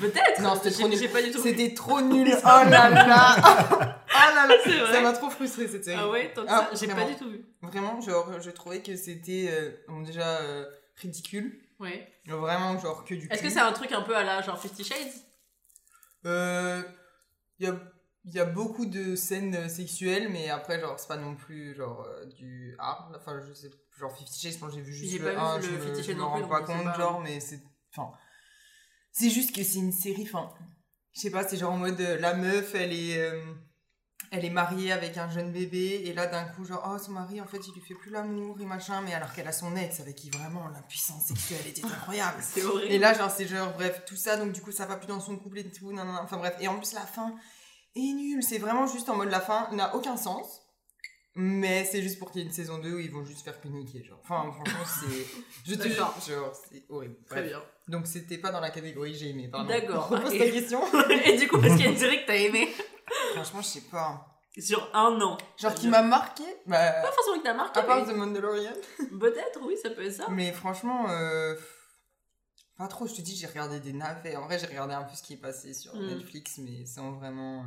Peut-être Non, c'était trop nul. J'ai pas du tout vu. C'était trop nul. Oh là là Oh là là vrai. Ça m'a trop frustrée cette série. Ah ouais, tant que Ah, ça, j'ai pas du tout vu. Vraiment, genre, je trouvais que c'était euh, déjà euh, ridicule. Ouais. Vraiment, genre, que du Est-ce que c'est un truc un peu à la genre Fifty Shades? Euh, Il y, a, il y a beaucoup de scènes euh, sexuelles, mais après, genre, c'est pas non plus genre euh, du hard. Enfin, je sais, genre Fifty Shades, moi j'ai vu juste le pas 1, vu je me, je me rends pas compte, pas. genre, mais c'est. Enfin. C'est juste que c'est une série, enfin. Je sais pas, c'est genre en mode euh, la meuf, elle est. euh, elle est mariée avec un jeune bébé, et là d'un coup, genre, oh, son mari, en fait, il lui fait plus l'amour et machin, mais alors qu'elle a son ex avec qui vraiment l'impuissance sexuelle était incroyable. C'est horrible. Et là, genre, c'est genre, bref, tout ça, donc du coup, ça va plus dans son couple et tout, nan, nan, nan. enfin bref. Et en plus, la fin est nulle. C'est vraiment juste en mode la fin n'a aucun sens. Mais c'est juste pour qu'il y ait une saison 2 où ils vont juste faire paniquer, genre. Enfin, franchement, c'est. Je te jure, genre, c'est horrible. Très bien. Donc, c'était pas dans la catégorie j'ai aimé, pardon. D'accord. Repose ta question. Et du coup, est-ce qu'il y a une série que t'as aimée franchement, je sais pas. sur un an Genre, qui m'a marqué, bah. Pas forcément que t'as marqué, À part mais The Mandalorian. peut-être, oui, ça peut être ça. Mais franchement, euh, pas trop. Je te dis, j'ai regardé des navets. En vrai, j'ai regardé un peu ce qui est passé sur Mm. Netflix, mais sans vraiment. euh,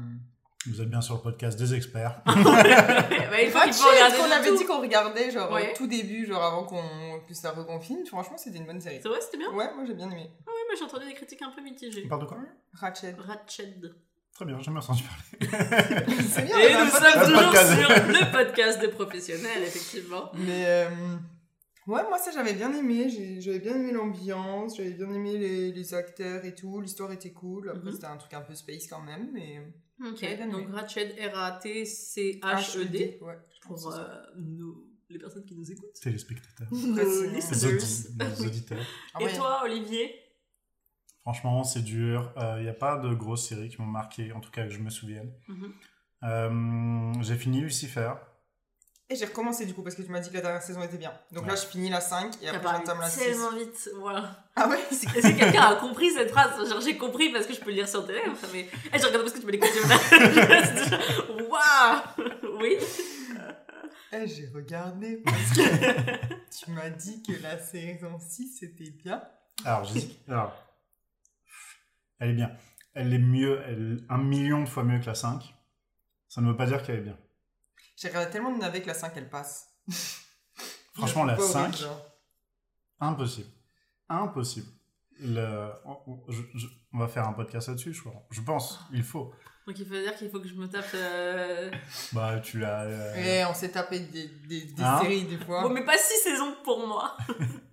Vous êtes bien sur le podcast des experts. bah, il faut qu'il faut regarder qu'on avait tout. dit qu'on regardait, genre Ouais. au tout début, genre avant qu'on que ça reconfine. Franchement, c'était une bonne série. C'est vrai, c'était bien Ouais, moi j'ai bien aimé. Oui, mais j'ai entendu des critiques un peu mitigées. On parle de quoi Ratchet. Ratched. Très bien, j'ai jamais entendu parler. C'est bien, Et nous sommes toujours Podcast. sur le podcast de professionnels, effectivement. Mais euh, ouais, moi ça j'avais bien aimé. J'avais bien aimé l'ambiance, j'avais bien aimé les, les acteurs et tout. L'histoire était cool. Après, Mhm. c'était un truc un peu space quand même, mais. Ok, donc. Ratched, R-A-T-C-H-E-D, Ouais. pour euh, nous, les personnes qui nous écoutent. Téléspectateurs. Nos listeners. audi- les auditeurs. Ah Et toi, Olivier? Franchement, c'est dur. Il n'y a pas de grosses séries qui m'ont marqué, en tout cas que je me souvienne. Mhm. Euh, j'ai fini Lucifer. Et j'ai recommencé du coup parce que tu m'as dit que la dernière saison était bien. Donc là je finis la 5 et après j'entame la 6. tellement vite, voilà. Ah ouais? Est-ce que quelqu'un a compris cette phrase? Genre j'ai compris parce que je peux le lire sur télé, enfin, mais... Eh, je regarde parce que tu peux l'écouter. Waouh Oui Eh, j'ai regardé parce que tu m'as dit que la saison 6 c'était bien. Alors, j'ai dit- alors, elle est bien. Elle est mieux, elle un million de fois mieux que la 5. Ça ne veut pas dire qu'elle est bien. J'ai regardé tellement de navets que la 5 elle passe. Franchement, la Pas horrible, 5, genre. impossible. Impossible. Le- on, on- je- je- on va faire un podcast là-dessus, je crois. Je pense, il faut. Donc il faut dire qu'il faut que je me tape... euh, Bah, tu l'as. euh, Eh, on s'est tapé des, des, des Hein séries des fois. Bon, mais pas six saisons pour moi.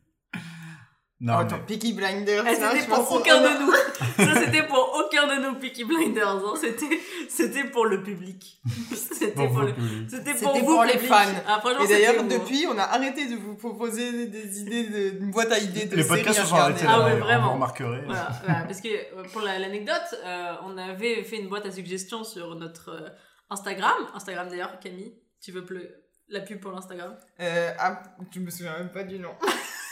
Non, oh, mais- attends, Peaky Blinders. Là, c'était je pour pense- aucun a- de nous. Ça, c'était pour aucun de nous, Peaky Blinders. hein. C'était, c'était pour le public. C'était pour, vous, le... public. C'était C'était pour vous, pour les public. fans. Ah, franchement, Et d'ailleurs, pour- depuis, on a arrêté de vous proposer des idées, de, une boîte à idées de Les séries podcasts à se sont regarder. arrêtés Ah ouais, vraiment. Vous remarquerez. Voilà, voilà, parce que euh, pour la- l'anecdote, euh, on avait fait une boîte à suggestions sur notre euh, Instagram. Instagram d'ailleurs, Camille, tu veux ple- la pub pour l'Instagram? Euh, ah, je me souviens même pas du nom.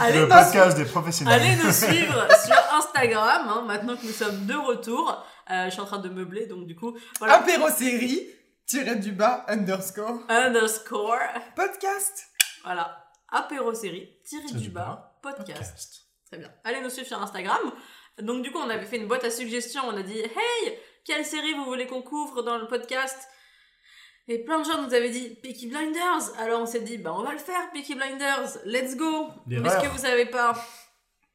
Allez, Le nous podcast des professionnels. Allez nous suivre sur Instagram, hein, maintenant que nous sommes de retour. Euh, je suis en train de meubler, donc du coup, voilà. Apéro série, tiré du bas, underscore, Underscore, podcast. voilà. Apéro série, tiré du bas, podcast. Podcast. Très bien. Allez nous suivre sur Instagram. Donc du coup, on avait fait une boîte à suggestions. On a dit, hey, quelle série vous voulez qu'on couvre dans le podcast? Et plein de gens nous avaient dit Peaky Blinders. Alors on s'est dit, bah on va le faire, Peaky Blinders. Let's go. Mais ce que vous savez pas,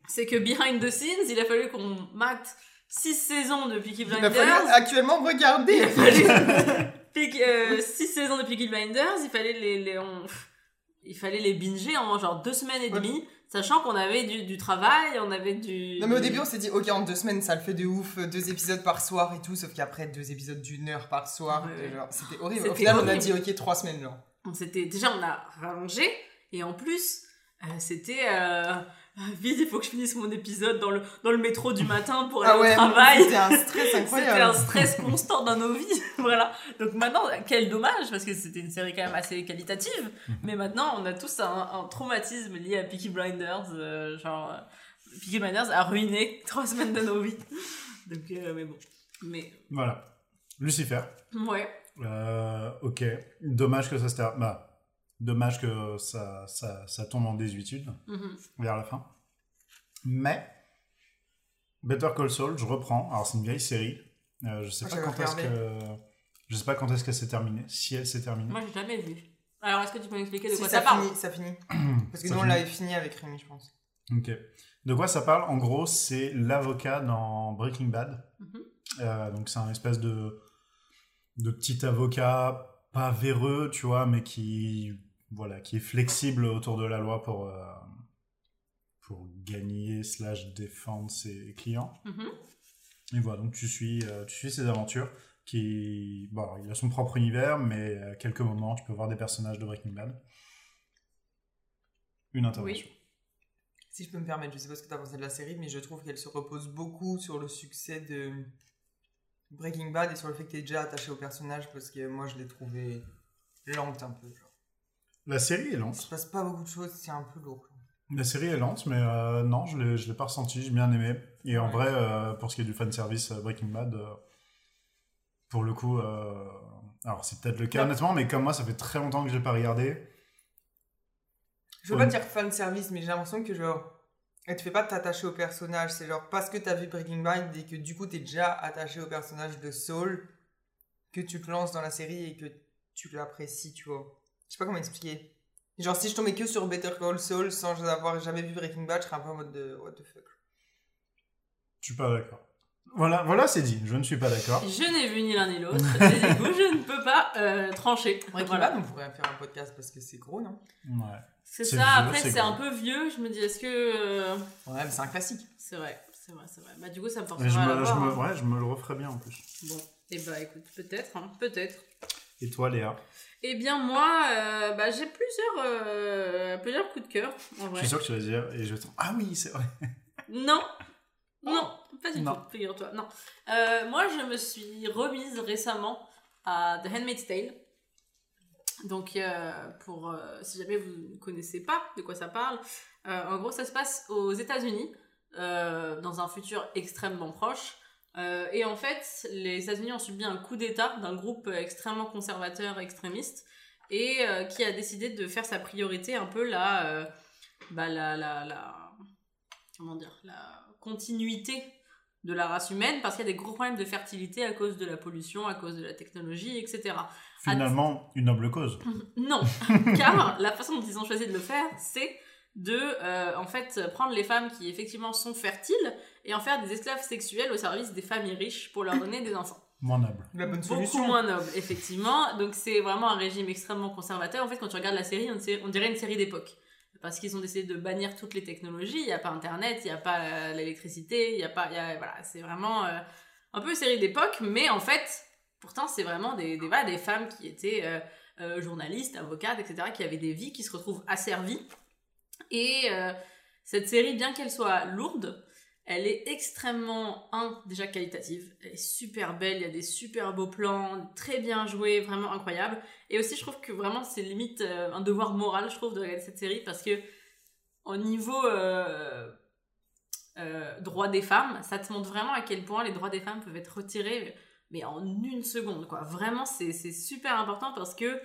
c'est que behind the scenes, il a fallu qu'on mate 6 saisons de Peaky Il a Blinders. fallu actuellement regarder. Il 6 saisons de Peaky Blinders, il fallait les, les- on- il fallait les binger en genre deux semaines et Ouais. Sachant qu'on avait du, du travail, on avait du... Non mais au début on s'est dit ok en deux semaines ça le fait de ouf, deux épisodes par soir et tout, sauf qu'après deux épisodes d'une heure par soir, Ouais. c'était horrible. Au final on a dit ok trois semaines genre. On s'était déjà on a rallongé et en plus euh, c'était euh, vite il faut que je finisse mon épisode dans le dans le métro du matin pour aller Ah ouais, au travail. c'était un stress C'était incroyable. un stress constant dans nos vies, voilà. Donc maintenant, quel dommage, parce que c'était une série quand même assez qualitative, mais maintenant on a tous un, un traumatisme lié à Peaky Blinders, euh, genre euh, Peaky Blinders a ruiné trois semaines de nos vies. Donc, euh, mais bon, mais Voilà. Lucifer. ouais, Euh, ok. Dommage que ça se termine. Bah, dommage que ça, ça, ça tombe en désuétude Mhm. vers la fin. Mais, Better Call Saul, je reprends. Alors, c'est une vieille série. Euh, je sais Ah, pas quand est-ce que. Je sais pas quand est-ce qu'elle s'est terminée. Si elle s'est terminée. moi j'ai jamais vu. Alors est-ce que tu peux m'expliquer de Si, quoi ça, ça, parle? finit, ça finit. Parce que Ça nous on l'avait fini avec Rémi je pense. Ok. De quoi ça parle? En gros, c'est l'avocat dans Breaking Bad. Mhm. Euh, donc, c'est un espèce de, de petit avocat, pas véreux, tu vois, mais qui, voilà, qui est flexible autour de la loi pour, euh, pour gagner slash défendre ses clients. Mhm. Et voilà, donc tu suis, euh, tu suis ses aventures. Qui, bon, il a son propre univers, mais à quelques moments, tu peux voir des personnages de Breaking Bad. Une intervention. Si je peux me permettre, je sais pas ce que tu as pensé de la série, mais je trouve qu'elle se repose beaucoup sur le succès de Breaking Bad et sur le fait que tu es déjà attaché au personnage parce que moi je l'ai trouvé lente un peu. Genre. La série est Il lente. se passe pas beaucoup de choses, c'est un peu lourd. La série est lente, mais euh, non, je l'ai, je l'ai pas ressenti, j'ai bien aimé. Et en Ouais. vrai, euh, pour ce qui est du fanservice euh, Breaking Bad, pour le coup, alors c'est peut-être le cas Ouais. honnêtement, mais comme moi, ça fait très longtemps que j'ai pas regardé. Je veux pas dire fan service, mais j'ai l'impression que genre. Elle te fait pas t'attacher au personnage, c'est genre parce que t'as vu Breaking Bad et que du coup t'es déjà attaché au personnage de Saul que tu te lances dans la série et que tu l'apprécies, tu vois. Je sais pas comment expliquer. Genre si je tombais que sur Better Call Saul sans avoir jamais vu Breaking Bad, je serais un peu en mode de what the fuck. Je suis pas d'accord. Voilà, voilà c'est dit. Je ne suis pas d'accord. Je n'ai vu ni l'un ni l'autre. Et du coup, je ne peux pas euh, trancher. Breaking Voilà. Bad, on pourrait faire un podcast parce que c'est gros, non? Ouais. C'est ça. vieux, Après, c'est un peu vieux. Je me dis, est-ce que. euh, Ouais, mais c'est un classique. C'est vrai, c'est vrai, c'est vrai. Bah, du coup, ça me Mais je forcera à me, je me- hein. ouais, je me le referais bien en plus. Bon, et bah écoute, peut-être, hein, peut-être. Et toi, Léa? Eh bien, moi, euh, bah, j'ai plusieurs, euh, plusieurs coups de cœur, en Je suis sûr que tu vas dire. Et je vais te- Ah oui, c'est vrai. Non, non, pas du tout, figure-toi, non. Euh, moi, je me suis remise récemment à The Handmaid's Tale. Donc, pour si jamais vous ne connaissez pas de quoi ça parle, en gros, ça se passe aux États-Unis, dans un futur extrêmement proche. Euh, et en fait, les États-Unis ont subi un coup d'État d'un groupe extrêmement conservateur, extrémiste, et euh, qui a décidé de faire sa priorité un peu la, euh, bah, la, la, la, comment dire, la continuité de la race humaine, parce qu'il y a des gros problèmes de fertilité à cause de la pollution, à cause de la technologie, etc. Finalement, une noble cause. Non, car la façon dont ils ont choisi de le faire, c'est de, en fait, prendre les femmes qui effectivement sont fertiles et en faire des esclaves sexuels au service des familles riches pour leur donner des enfants. Moins noble. La bonne Beaucoup solution. moins noble, effectivement. Donc c'est vraiment un régime extrêmement conservateur. En fait, quand tu regardes la série, on dirait- une série d'époque. Parce qu'ils ont décidé de bannir toutes les technologies. Il n'y a pas Internet, il n'y a pas euh, l'électricité, il n'y a pas... il y a- voilà, c'est vraiment euh, un peu une série d'époque. Mais en fait, pourtant, c'est vraiment des, des, voilà, des femmes qui étaient euh, euh, journalistes, avocates, etc., qui avaient des vies, qui se retrouvent asservies. Et euh, cette série, bien qu'elle soit lourde, elle est extrêmement, déjà qualitative. Elle est super belle, il y a des super beaux plans, très bien joué, vraiment incroyable. Et aussi, je trouve que vraiment, c'est limite euh, un devoir moral, je trouve, de regarder cette série parce que, au niveau euh, euh, droit des femmes, ça te montre vraiment à quel point les droits des femmes peuvent être retirés, mais en une seconde, quoi. Vraiment, c'est super important parce que,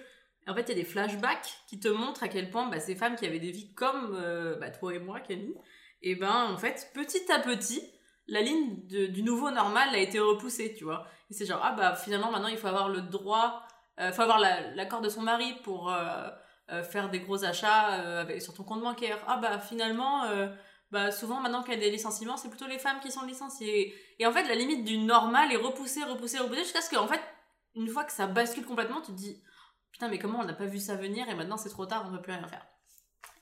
en fait, il y a des flashbacks qui te montrent à quel point bah, ces femmes qui avaient des vies comme bah, toi et moi, Camille, et ben en fait petit à petit la ligne de- du nouveau normal a été repoussée tu vois. Et c'est genre ah bah finalement maintenant il faut avoir le droit euh, faut avoir la- l'accord de son mari pour euh, euh, faire des gros achats sur ton compte bancaire. Ah bah finalement bah souvent maintenant qu'il y a des licenciements c'est plutôt les femmes qui sont licenciées. Et en fait la limite du normal est repoussée repoussée repoussée jusqu'à ce qu'en fait une fois que ça bascule complètement tu te dis putain mais comment on n'a pas vu ça venir et maintenant c'est trop tard on peut plus rien faire.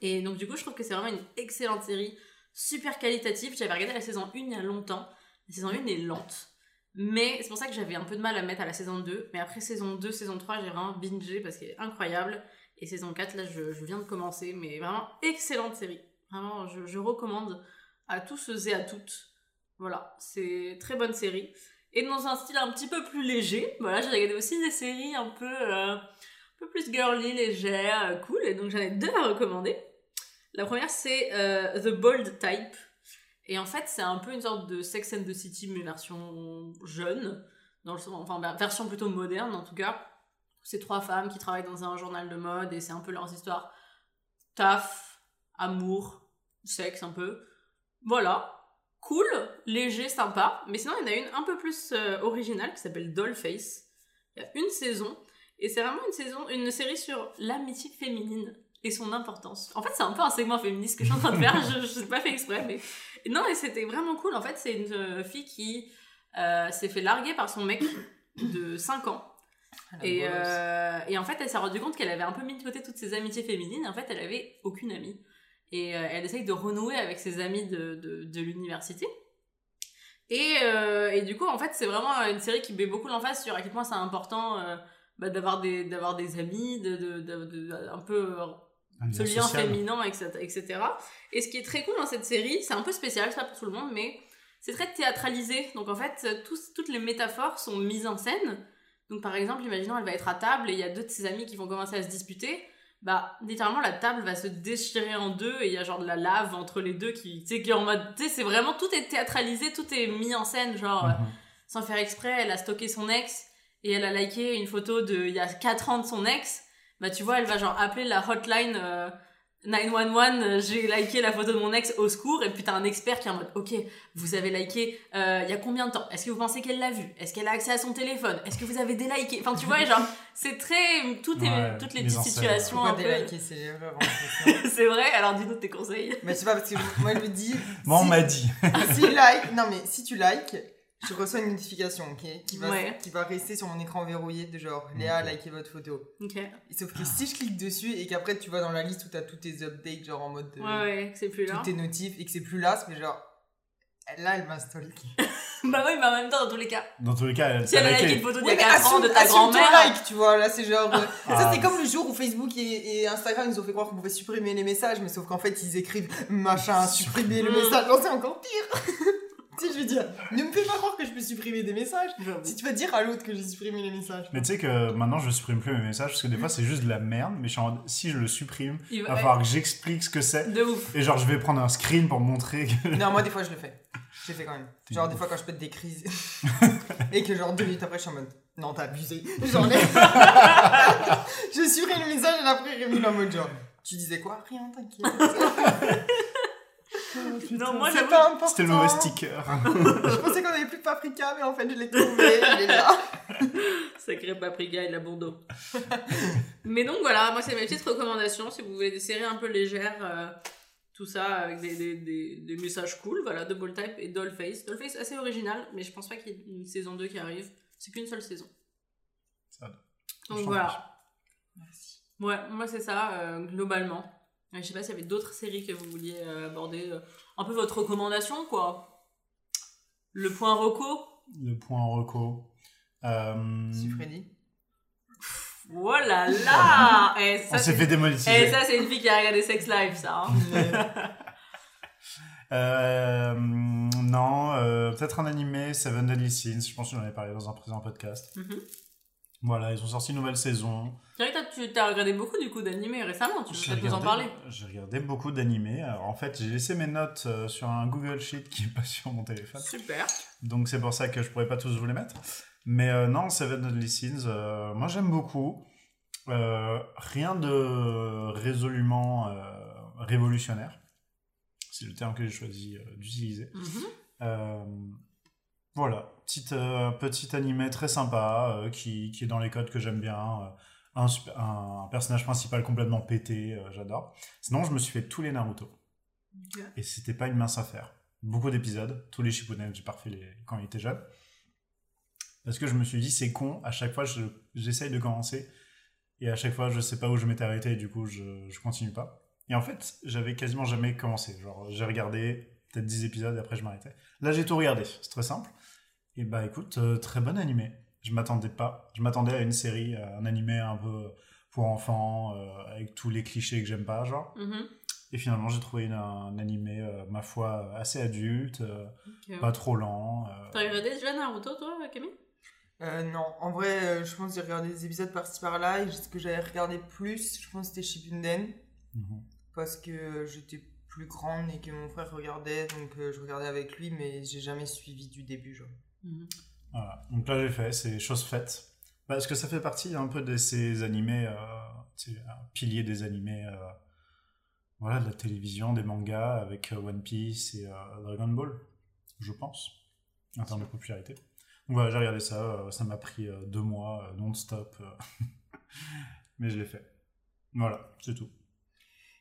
Et donc du coup je trouve que c'est vraiment une excellente série super qualitative. J'avais regardé la saison 1 il y a longtemps. La saison 1 est lente. Mais c'est pour ça que j'avais un peu de mal à mettre à la saison 2. Mais après saison 2, saison 3, j'ai vraiment bingé parce qu'elle est incroyable. Et saison 4, là, je, viens de commencer. Mais vraiment, excellente série. Vraiment, je, je recommande à tous et à toutes. Voilà, c'est très bonne série. Et dans un style un petit peu plus léger. Voilà, j'ai regardé aussi des séries un peu, euh, un peu plus girly, légères, euh, cool. Et donc j'en ai deux à recommander. La première, c'est euh, The Bold Type. Et en fait, c'est un peu une sorte de Sex and the City, mais version jeune. Enfin, ver- version plutôt moderne, en tout cas. C'est trois femmes qui travaillent dans un journal de mode et c'est un peu leurs histoires. Taf, amour, sexe un peu. Voilà. Cool, léger, sympa. Mais sinon, il y en a une un peu plus euh, originale qui s'appelle Dollface. Il y a une saison. Et c'est vraiment une saison, une série sur l'amitié féminine et son importance. En fait, c'est un peu un segment féministe que je suis en train de faire, je, je sais pas fait exprès, mais non, et c'était vraiment cool. En fait, c'est une euh, fille qui euh, s'est fait larguer par son mec de 5 ans. Et, bolosse. euh, et en fait, elle s'est rendue compte qu'elle avait un peu mis de côté toutes ses amitiés féminines. En fait, elle avait aucune amie. Et euh, elle essaye de renouer avec ses amis de, de, de l'université. Et, et du coup, en fait, c'est vraiment une série qui met beaucoup l'emphase sur à quel point c'est important bah, d'avoir des, d'avoir des amis, de, de, un peu Un ce lien social. féminin, etc.. Et ce qui est très cool dans cette série, c'est un peu spécial, pas pour tout le monde, mais c'est très théâtralisé. Donc en fait, toutes les métaphores sont mises en scène. Donc par exemple, imaginons elle va être à table et il y a deux de ses amis qui vont commencer à se disputer. Bah, littéralement, la table va se déchirer en deux et il y a genre de la lave entre les deux qui, tu sais, qui est en mode, tu sais, c'est vraiment, tout est théâtralisé, tout est mis en scène, genre, Mhm. sans faire exprès, elle a stocké son ex et elle a liké une photo de il y a 4 ans de son ex, bah tu vois, elle va genre appeler la hotline euh, 911, euh, j'ai liké la photo de mon ex au secours, et puis t'as un expert qui est en mode, ok, vous avez liké euh, il y a combien de temps? Est-ce que vous pensez qu'elle l'a vu? Est-ce qu'elle a accès à son téléphone? Est-ce que vous avez déliké? Enfin, tu vois, genre, c'est très. Tout est, Ouais, toutes les petites situations un peu. déliker non? C'est vrai, alors dis-nous tes conseils. Mais je sais pas, parce que moi, je me dis. Moi, on si- m'a dit. si like, non mais si tu likes, je reçois une notification, ok, qui va, Ouais. qui va rester sur mon écran verrouillé de genre Léa, likez votre photo. Ok. Et sauf que si je clique dessus et qu'après tu vas dans la liste où t'as tous tes updates, genre en mode. euh, Ouais, ouais, que c'est plus là. Tous tes notifs et que c'est plus là, c'est genre. Là, elle m'a stalké. Bah oui, mais en même temps, dans tous les cas. Dans tous les cas, elle Si elle a liké une photo d'il y Ouais, a mais 4 ans assume- de ta grand-mère. like, tu vois, là c'est genre. euh, Ah. Ça c'est comme le jour où Facebook et, et Instagram ils nous ont fait croire qu'on pouvait supprimer les messages, mais sauf qu'en fait ils écrivent machin, supprimer le Mm. message. Non, c'est encore pire. tu sais, je veux dire, ne me fais pas croire que je peux supprimer des messages. Si tu vas dire à l'autre que j'ai supprimé les messages. Mais tu sais que maintenant je supprime plus mes messages parce que des fois c'est juste de la merde, mais je suis en mode, si je le supprime, Il va- va falloir que j'explique ce que c'est. De ouf. Et genre je vais prendre un screen pour montrer que. Non, moi des fois je le fais. Je le fais quand même. Genre ouf. des fois quand je pète des crises et que genre deux minutes après je suis en mode non, t'as abusé. J'enlève. je supprime le message et après Rémi en mode genre tu disais quoi? Rien, t'inquiète. Non, moi, C'est pas important. C'était le mauvais sticker. Je pensais qu'on avait plus de paprika, mais en fait, je l'ai trouvé. Il est là. Sacré paprika et la bourdeau. Mais donc voilà, moi c'est mes petites recommandations. Si vous voulez des séries un peu légères, euh, tout ça avec des, des, des, des messages cool, voilà, Double Type et Dollface. Dollface assez original, mais je pense pas qu'il y ait une saison 2 qui arrive. C'est qu'une seule saison. Ça va. Donc voilà. Merci. Ouais, moi c'est ça, euh, globalement. Je sais pas s'il y avait d'autres séries que vous vouliez euh, aborder. euh, un peu votre recommandation, quoi. Le point reco. Le point reco. Euh, Si Freddy. Oh là là Et ça, on s'est fait Et démonétiser. ça, c'est une fille qui a regardé Sex Life, ça. hein. Euh, non, euh, peut-être un animé, Seven Deadly Sins. Je pense que j'en avais parlé dans un présent podcast. Mhm. Voilà, ils ont sorti une nouvelle saison. C'est vrai que toi, tu t'as regardé beaucoup du coup d'animés récemment, tu peux peut-être nous en parler. J'ai regardé beaucoup d'animés. Alors en fait, j'ai laissé mes notes euh, sur un Google Sheet qui est pas sur mon téléphone. Super. Donc c'est pour ça que je pourrais pas tous vous les mettre. Mais euh, non, Seven Deadly Sins, euh, moi j'aime beaucoup. Rien de résolument révolutionnaire. C'est le terme que j'ai choisi d'utiliser. Mhm. Euh, voilà, petite, euh, petit animé très sympa euh, qui, qui est dans les codes que j'aime bien. euh, un, personnage principal complètement pété, euh, j'adore. Sinon, je me suis fait tous les Naruto. Et c'était pas une mince affaire. Beaucoup d'épisodes, tous les Shippuden, j'ai pas refait les... quand il était jeune. Parce que je me suis dit, c'est con, à chaque fois je- j'essaye de commencer, et à chaque fois je sais pas où je m'étais arrêté, et du coup je, je continue pas. Et en fait, j'avais quasiment jamais commencé. Genre, j'ai regardé peut-être 10 épisodes, et après je m'arrêtais. Là, j'ai tout regardé, c'est très simple. Et bah écoute, euh, très bon animé. Je m'attendais pas. Je m'attendais à une série, à un animé un peu pour enfants, euh, avec tous les clichés que j'aime pas, genre. Mhm. Et finalement, j'ai trouvé une- un animé, euh, ma foi, assez adulte, euh, pas trop lent. euh, T'as regardé déjà Naruto, toi, Camille? Euh, non, en vrai, euh, je pense que j'ai regardé des épisodes par-ci par-là et ce que j'avais regardé plus, je pense que c'était Shippuden mhm. parce que j'étais plus grande et que mon frère regardait donc euh, je regardais avec lui mais j'ai jamais suivi du début genre. Mhm. Voilà. Donc là, j'ai fait, c'est chose faite. Parce que ça fait partie un peu de ces animés, euh, tu sais, un pilier des animés, euh, voilà, de la télévision, des mangas, avec euh, One Piece et euh, Dragon Ball, je pense, en termes de popularité. Donc voilà, j'ai regardé ça, euh, ça m'a pris euh, deux mois, euh, non-stop, euh, mais je l'ai fait. Voilà, c'est tout.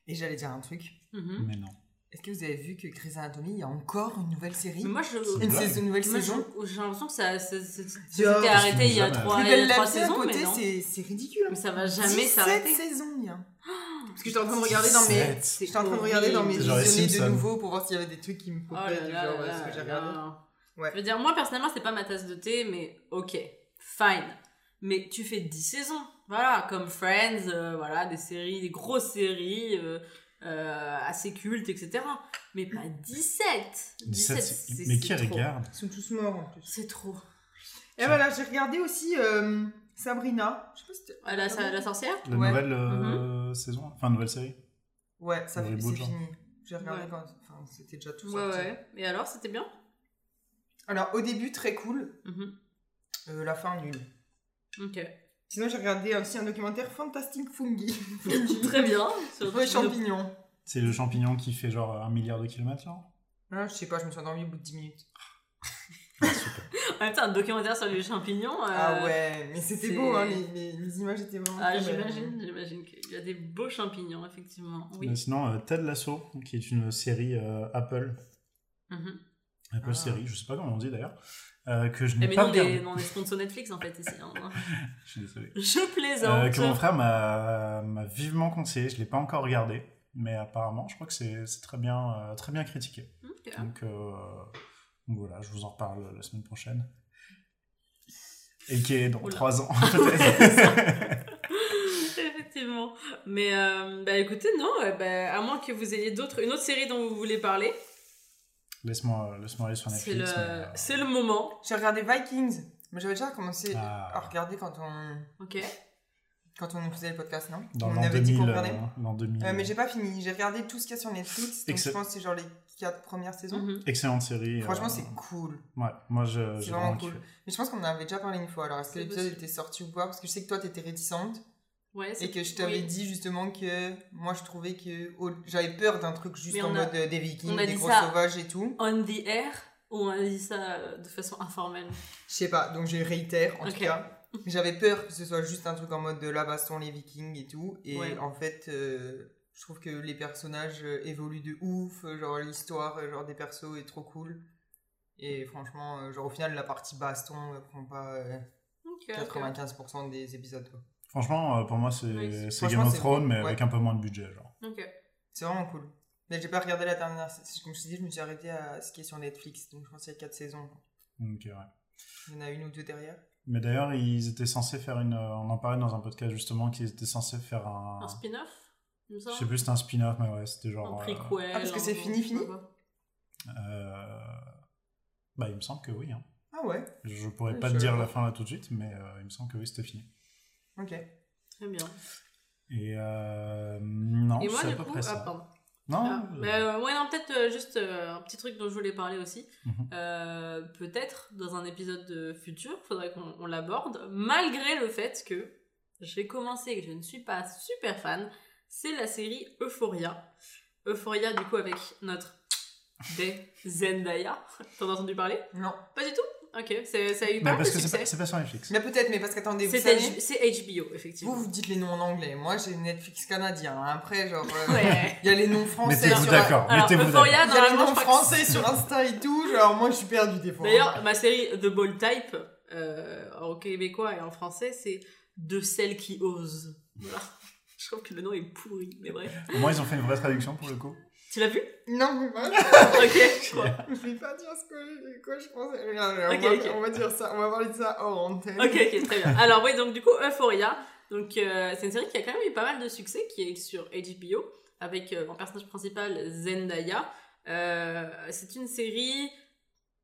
Et j'allais dire un truc. Mhm. Mais non. Est-ce que vous avez vu que Grey's Anatomy, il y a encore une nouvelle série? Mais moi, je. C'est Une saison- nouvelle Moi, saison? je- j'ai l'impression que ça, ça, ça- arrêté il y a jamais. trois, Plus il y a belle la trois vie à saisons, côté, mais non. c'est c'est ridicule. Mais ça va jamais 17 s'arrêter. saisons, il y a. Parce que j'étais en train de regarder dans mes... 17. J'étais en train de regarder dans mes C'est genre les visionnés de Simpsons. nouveau pour voir s'il y avait des trucs qui me Oh popaient là du là genre là euh, ce que j'ai là. regardé. Ouais. Je veux dire, moi personnellement, c'est pas ma tasse de thé, mais ok, fine. Mais tu fais 10 saisons, voilà, comme Friends, euh, voilà, des séries, des grosses séries euh, euh, assez cultes, etc. Mais pas 17 17, c'est- mais c'est qui trop. regarde Ils sont tous morts en plus. C'est trop. Et voilà, j'ai regardé aussi euh, Sabrina. Je sais pas si Ah, la, sa- la sorcière La Ouais. nouvelle euh, saison Enfin, nouvelle série Ouais, ça fait c'est fini. J'ai regardé Ouais. quand enfin, c'était déjà tout Ouais, sorti. ouais. Et alors, c'était bien? Alors au début très cool, Mhm. euh, la fin nulle. Ok. Sinon j'ai regardé aussi un documentaire Fantastic Fungi. Très bien. Sur- Ouais, champignons. C'est le champignon qui fait genre un milliard de kilomètres, genre Ah, je sais pas, je me suis endormie au bout de 10 minutes. En même temps, un documentaire sur les champignons. euh, Ah ouais, mais c'était beau, hein, les, les- les images étaient vraiment Ah, j'imagine, j'imagine qu'il y a des beaux champignons, effectivement. Oui. Mais Sinon, euh, Ted Lasso, qui est une série euh, Apple, Mhm. Apple Ah. série, je sais pas comment on dit d'ailleurs, euh, que je Eh, n'ai mais pas non, regardé. non, on est sponsor Netflix en fait ici. hein. Je suis désolé. Je plaisante. Euh, que mon frère m'a vivement conseillé. Je l'ai pas encore regardé, mais apparemment, je crois que c'est très bien, euh, très bien critiqué. Donc, voilà, je vous en reparle la semaine prochaine. Et qui est dans Oula. trois ans, peut-être. Effectivement. Mais bah écoutez, non, bah, à moins que vous ayez d'autres, une autre série dont vous voulez parler, Laisse-moi laisse aller sur c'est Netflix. le, mais, euh, c'est le moment. J'ai regardé Vikings, mais j'avais déjà commencé Ah. à regarder quand on, Ok. quand on faisait le podcast, non? Dans On l'an avait dit qu'on 2000. regardait. euh, l'an 2000. Euh, mais j'ai pas fini. J'ai regardé tout ce qu'il y a sur Netflix. Donc Excellent. je pense que c'est genre les quatre premières saisons. Mhm. Excellente série. Franchement, euh, c'est cool. Ouais, moi, je, C'est vraiment vraiment cool. kiffé. Mais je pense qu'on en avait déjà parlé une fois. Alors, est-ce que l'épisode était sorti ou pas? Parce que je sais que toi, t'étais réticente. Ouais, Et que je t'avais oui. dit justement que moi, je trouvais que oh, j'avais peur d'un truc juste en a- mode euh, des vikings, des gros sauvages et tout. On the air ou on a dit ça euh, de façon informelle? Je sais pas, donc j'ai réitère en tout cas. J'avais peur que ce soit juste un truc en mode de la baston, les vikings et tout. Et Ouais. en fait, euh, je trouve que les personnages euh, évoluent de ouf. euh, Genre l'histoire euh, genre des persos est trop cool. Et franchement, euh, genre au final, la partie baston euh, prend pas euh, Ok, ok. 95% des épisodes. quoi. Franchement, euh, pour moi, c'est Oui, Game of Thrones, cool. mais Ouais. avec un peu moins de budget. Genre. Ok. C'est vraiment cool. Mais j'ai pas regardé la dernière. Comme je te dis, je me suis arrêté à ce qui est sur Netflix. Donc je pense qu'il y a 4 saisons. Donc, ouais. Il y en a une ou deux derrière. Mais d'ailleurs, ils étaient censés faire une. euh, On en parlait dans un podcast justement, qu'ils étaient censés faire un. Un spin-off Je sais plus, c'était un spin-off, mais ouais, c'était Un genre. euh, prequel. Ah, parce que un- c'est fini, fini euh, Bah, il me semble que oui. Hein. Ah ouais Je pourrais pas je- te dire la fin là tout de suite, mais euh, il me semble que oui, c'était fini. Ok. Très bien. Et euh, non, Et moi, c'est à du peu coup, près ah, pardon. Non, Ah, mais, euh, ouais, non, peut-être euh, juste euh, un petit truc dont je voulais parler aussi. Mhm. Euh, peut-être dans un épisode de futur, faudrait qu'on on l'aborde, malgré le fait que j'ai commencé et que je ne suis pas super fan, c'est la série Euphoria. Euphoria, du coup, avec notre des Zendaya. T'en as entendu parler? Non. Pas du tout? Ok, ça a eu mais pas mal parce de que c'est pas, c'est pas sur Netflix. Mais peut-être, mais parce qu'attendez, vous C'est savez, H- c'est HBO, effectivement. vous, vous dites les noms en anglais. Moi, j'ai Netflix canadien. hein. Après, genre, euh, Ouais. il y a les noms français. Mettez-vous sur- d'accord. Alors, Mettez-vous Euphoria, d'accord. Il y a les normalement, noms je crois que français sur Insta et tout. Genre, moi, je suis perdu des fois. D'ailleurs, ma série The Bold Type, euh, en québécois et en français, c'est De celles qui osent. Voilà. Je trouve que le nom est pourri, mais bref. Au moins, ils ont fait une vraie traduction pour le coup. Tu l'as vu? Non, mais voilà. Ok. Quoi Je vais pas dire ce que, quoi je pensais. Regarde, on, va, ok. on va dire ça. On va parler de ça hors antenne. Ok, ok, très bien. Alors oui, donc du coup, Euphoria. Donc euh, c'est une série qui a quand même eu pas mal de succès, qui est sur HBO, avec euh, mon personnage principal Zendaya. Euh, c'est une série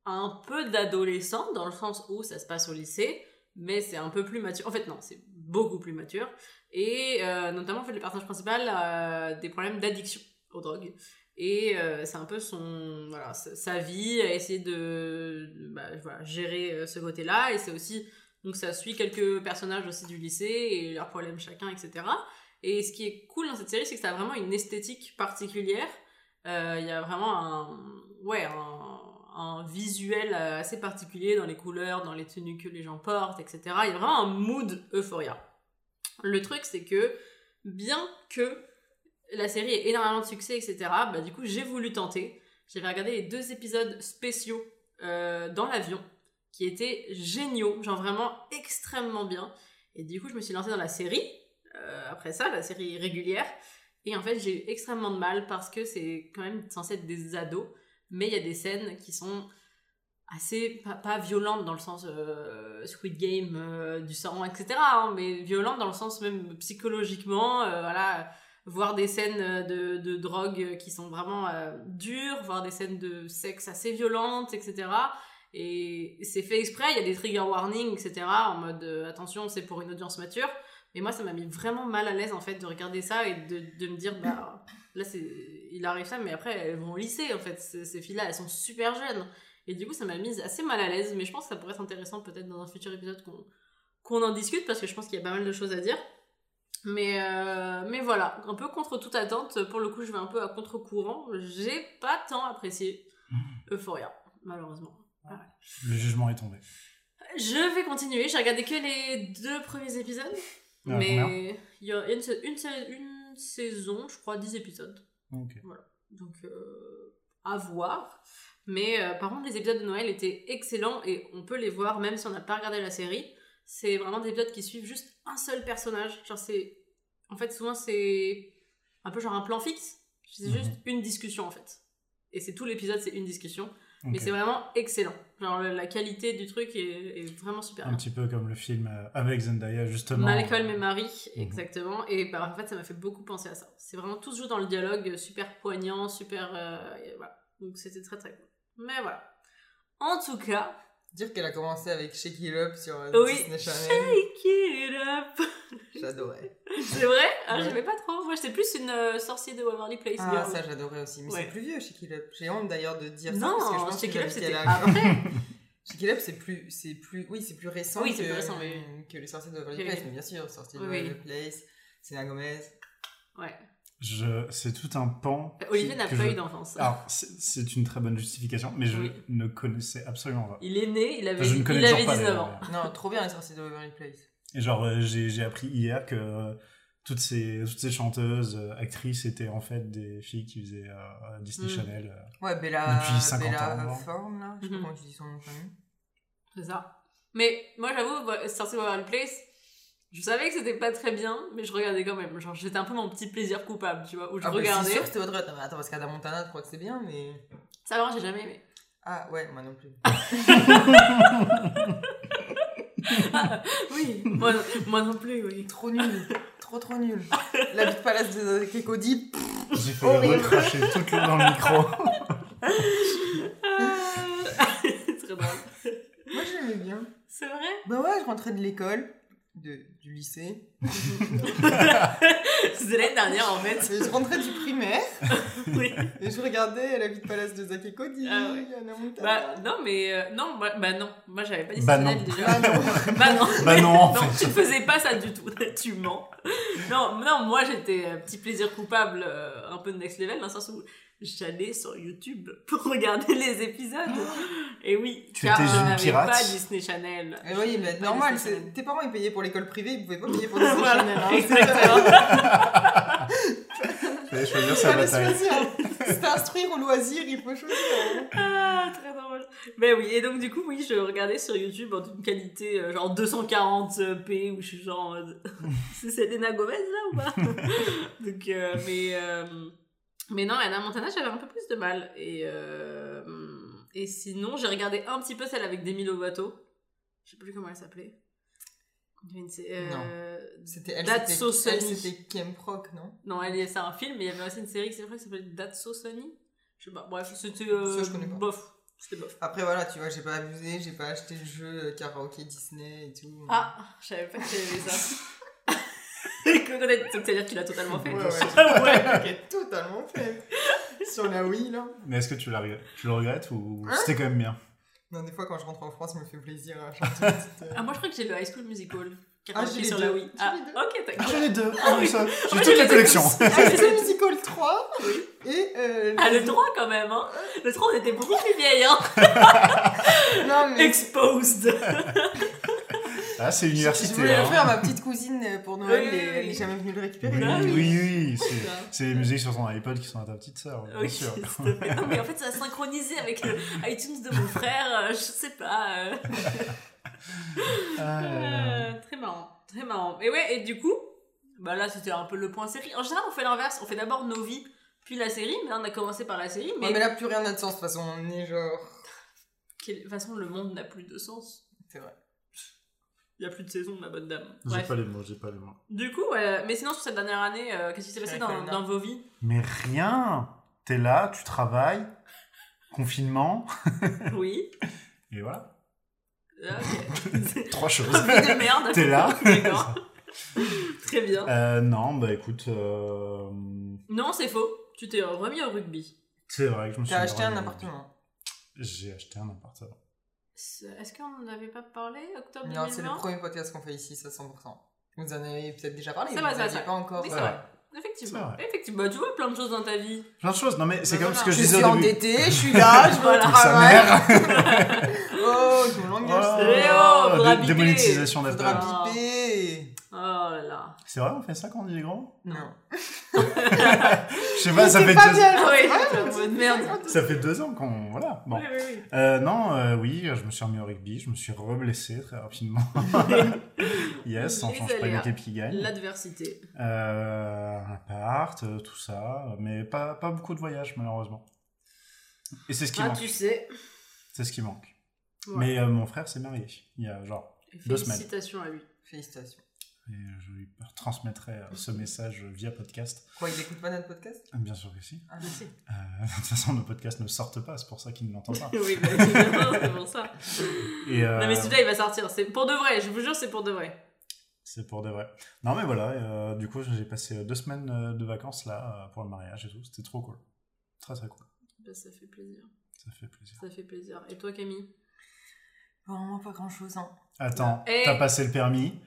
un peu d'adolescent, dans le sens où ça se passe au lycée, mais c'est un peu plus mature. En fait, non, c'est beaucoup plus mature. Et euh, notamment, en fait, le personnage principal a des problèmes d'addiction aux drogues. Et euh, c'est un peu son, voilà, sa vie à essayer de, bah, voilà, gérer euh, ce côté-là. Et c'est aussi, donc ça suit quelques personnages aussi du lycée et leurs problèmes chacun, etc. Et ce qui est cool dans cette série, c'est que ça a vraiment une esthétique particulière. Euh, Il y a vraiment un, ouais, un, un visuel assez particulier dans les couleurs, dans les tenues que les gens portent, etc. Il y a vraiment un mood euphoria. Le truc, c'est que bien que la série ait énormément de succès, etc., bah, du coup, j'ai voulu tenter. J'avais regardé les deux épisodes spéciaux euh, dans l'avion, qui étaient géniaux, genre vraiment extrêmement bien. Et du coup, je me suis lancée dans la série, euh, après ça, la série régulière. Et en fait, j'ai eu extrêmement de mal parce que c'est quand même censé être des ados, mais il y a des scènes qui sont assez, pas, violentes dans le sens euh, Squid Game, euh, du sang, etc., hein, mais violentes dans le sens même psychologiquement, voilà, voir des scènes de, de drogue qui sont vraiment euh, dures, voir des scènes de sexe assez violentes, etc. Et c'est fait exprès, il y a des trigger warnings, etc., en mode euh, attention, c'est pour une audience mature. Mais moi, ça m'a mis vraiment mal à l'aise, en fait, de regarder ça et de, de me dire, bah, là, il arrive ça, mais après, elles vont au lycée, en fait. Ces, filles-là, elles sont super jeunes. Et du coup, ça m'a mise assez mal à l'aise, mais je pense que ça pourrait être intéressant, peut-être, dans un futur épisode, qu'on, qu'on en discute, parce que je pense qu'il y a pas mal de choses à dire. Mais, euh, mais voilà, un peu contre toute attente. Pour le coup, je vais un peu à contre-courant. J'ai pas tant apprécié Euphoria, malheureusement. Le jugement est tombé. Je vais continuer. J'ai regardé que les deux premiers épisodes. Ah, mais il y a une, une, une saison, je crois, 10 épisodes. Ok. Donc, euh, à voir. Mais euh, par contre, les épisodes de Noël étaient excellents et on peut les voir même si on n'a pas regardé la série. C'est vraiment des épisodes qui suivent juste un seul personnage. Genre, c'est. En fait, souvent, c'est un peu genre un plan fixe. C'est Mhm. juste une discussion en fait. Et c'est tout l'épisode, c'est une discussion. Mais c'est vraiment excellent. Genre, la qualité du truc est, est vraiment super. Un bien. petit peu comme le film euh, avec Zendaya, justement. Malcolm et Marie, Mhm. exactement. Et bah, en fait, ça m'a fait beaucoup penser à ça. C'est vraiment tout se joue dans le dialogue, euh, super poignant, super. euh, voilà. Donc c'était très très cool. Mais voilà. En tout cas, Dire qu'elle a commencé avec Shake It Up sur euh, Oui. Disney Channel, shake it up. j'adorais. C'est vrai? Ah, j'aimais pas trop. Moi, j'étais plus une euh, sorcière de Waverly Place Ah, girl. ça j'adorais aussi. Mais Ouais. c'est plus vieux Shake It Up. J'ai honte d'ailleurs de dire ça Non, parce que je pense Shake It Up, c'était après. Shake It Up, c'est plus, c'est plus, oui, c'est plus récent Oui, que, plus récent, que les sorciers de Waverly Place. Mais bien sûr, sorciers de oui. Waverly Place, Selena Gomez. Ouais. Je... C'est tout un pan. Olivier qui- n'a que pas je- eu d'enfance. Alors, c'est c'est une très bonne justification, mais je Oui. ne connaissais absolument pas. Il est né, il avait, Enfin, je ne connais il avait toujours pas. 19 les- ans. Non, trop bien les sorciers de Waverly Place. Et genre, euh, j'ai j'ai appris hier que euh, toutes ces, toutes ces chanteuses, euh, actrices étaient en fait des filles qui faisaient euh, Disney Mm. Channel. euh. Ouais, Bella, Depuis 50 Bella ans. Thorne, là. Je sais Mhm. pas comment tu dis son nom de famille. C'est ça. Mais moi, j'avoue, bah, sortir Waverly Place, je savais que c'était pas très bien, mais je regardais quand même. Genre, j'étais un peu mon petit plaisir coupable, tu vois, où je Ah, bah, regardais. C'est sûr que c'était votre Attends, parce qu'Adam Montana, je crois que c'est bien, mais. Ça va, j'ai jamais aimé. Ah, ouais, moi non plus. oui, moi, moi non plus, oui. Trop nul. trop, trop nul. La vie de palace de Kekodi. J'ai fait Horrible. recracher toute l'eau dans le micro. C'est très drôle. Moi, j'aimais bien. C'est vrai? Bah ouais, je rentrais de l'école, de, du lycée. C'était l'année dernière, en fait. Et je rentrais du primaire Oui. et je regardais La vie de palace de Zack et Cody. Ah ouais. Bah, non, mais... euh, non, moi- bah non. Moi, j'avais pas dit Bah ça non. déjà. Ah non. Bah non. Bah non, en non, fait. tu ne faisais pas ça du tout. tu mens. Non, non moi j'étais un petit plaisir coupable, euh, un peu de next level, dans le sens où j'allais sur YouTube pour regarder les épisodes. Et oui, Tu car étais je une n'avais pirate. pas Disney Channel. Et oui, mais normal, tes parents ils payaient pour l'école privée, ils pouvaient pas payer pour Disney Voilà, Channel. hein. exactement. Fallait choisir sa bataille. C'est instruire au loisir, il faut choisir. hein. Ah, très drôle. Mais oui, et donc du coup, oui, je regardais sur YouTube en d'une qualité euh, genre 240p où je suis genre en mode, c'est Selena Gomez là ou pas? Donc, euh, mais, euh, mais non, Anna Montana, j'avais un peu plus de mal. Et, euh, et sinon, j'ai regardé un petit peu celle avec Demi Lovato. Je sais plus comment elle s'appelait. Euh, C'était elle, That's c'était So elle, c'était Kim Proc, non? Non, elle est- c'est un film, mais il y avait aussi une série qui c'est vrai, qui s'appelle That's So Sunny. Je sais pas, bref, c'était euh, bof. C'était bof. Après voilà, tu vois, j'ai pas abusé, j'ai pas acheté le jeu euh, karaoké Disney et tout. Ah, je savais pas que avais ça. Connaître- Donc, c'est-à-dire que tu l'as totalement fait. Ouais, ouais, Ah ouais, ok. j'ai totalement fait. Sur la Wii là. Mais est-ce que tu, la regrettes tu le regrettes ou Hein c'était quand même bien? Non, des fois quand je rentre en France, ça me fait plaisir à chanter une petite, euh, Ah, moi je crois que j'ai le High School Musical. Ah, Karaoké j'ai les sur deux. la Wii. Ah, ok, Ah, d'accord. j'ai les deux Ah Ah, oui. ça. J'ai fait, toute la collection. High School Musical 3 et euh, Ah, le 3 quand même, hein. Le 3, on était beaucoup plus vieilles, hein. Non mais Exposed. Ah, c'est je université. voulais hein. le faire à ma petite cousine euh, pour Noël Oui, elle est jamais venue le récupérer. Oui, Ah oui, oui. oui, c'est- les musiques sur ton iPod qui sont à ta petite sœur, bien Ok, sûr. Non, mais en fait, ça a synchronisé avec le iTunes de mon frère, euh, je sais pas. euh. Ah. Euh, très marrant, très marrant. Et ouais, et du coup, bah là c'était un peu le point série. En général, on fait l'inverse, on fait d'abord nos vies, puis la série, mais là on a commencé par la série, mais, Ouais, mais là plus rien n'a de sens de toute façon, on est genre. de toute façon le monde n'a plus de sens. C'est vrai. Il n'y a plus de saison, ma bonne dame. J'ai pas les mots, j'ai pas les mots. Du coup, ouais, mais sinon sur cette dernière année, euh, qu'est-ce qui s'est passé dans, vos vies? Mais rien T'es là, tu travailles, confinement, Oui. et voilà. Ah, Ok. Trois choses. Vie de merde. T'es là D'accord. Très bien. Euh, non, bah écoute, euh, Non, c'est faux. Tu t'es remis au rugby. c'est vrai que je me suis. T'as acheté un appartement. J'ai acheté un appartement. Est-ce qu'on n'en avait pas parlé octobre Non, c'est 2020 le premier podcast qu'on fait ici, ça 100%. Vous en avez peut-être déjà parlé, C'est mais vrai, vous n'aviez pas encore. Oui, c'est Ouais. vrai. Effectivement. C'est vrai. Effectivement. Bah, tu vois plein de choses dans ta vie. Plein de choses, non mais c'est comme ce que je Je disais suis au début. endettée, je suis là, je Avec sa travail. mère. Oh, je me l'engage. Oh, Eh oh, démonétisation d'appel. Oh là là. C'est vrai, on fait ça quand on dit les grands Non. Je sais pas, ça fait pas deux- bien, Ah merde. Ça fait deux ans qu'on. Voilà. Bon. Oui, oui, oui. Euh, non, euh, oui, je me suis remis au rugby, je me suis reblessé très rapidement. yes, on change pas une équipe qui gagne. L'adversité. Euh, un appart, euh, tout ça, mais pas, pas beaucoup de voyages malheureusement. Et c'est ce qui Ah, manque. tu sais. C'est ce qui manque. Ouais. Mais euh, mon frère s'est marié il y a genre. deux semaines. Félicitations à lui. Félicitations. Et je lui transmettrai euh, ce message via podcast. Quoi, il écoute pas notre podcast? Bien sûr que si. Ah, Merci. Euh, de toute façon, nos podcasts ne sortent pas, c'est pour ça qu'il ne l'entend pas. oui, bah, évidemment, c'est pour ça. Et, euh, Non, mais celui-là, il va sortir. C'est pour de vrai, je vous jure, c'est pour de vrai. C'est pour de vrai. Non, mais voilà, euh, du coup, j'ai passé deux semaines euh, de vacances là euh, pour le mariage et tout. C'était trop cool. Très très cool. Bah, ça fait plaisir. Ça fait plaisir. Ça fait plaisir. Et toi, Camille? Vraiment pas grand chose, hein. Attends, Eh. t'as passé le permis?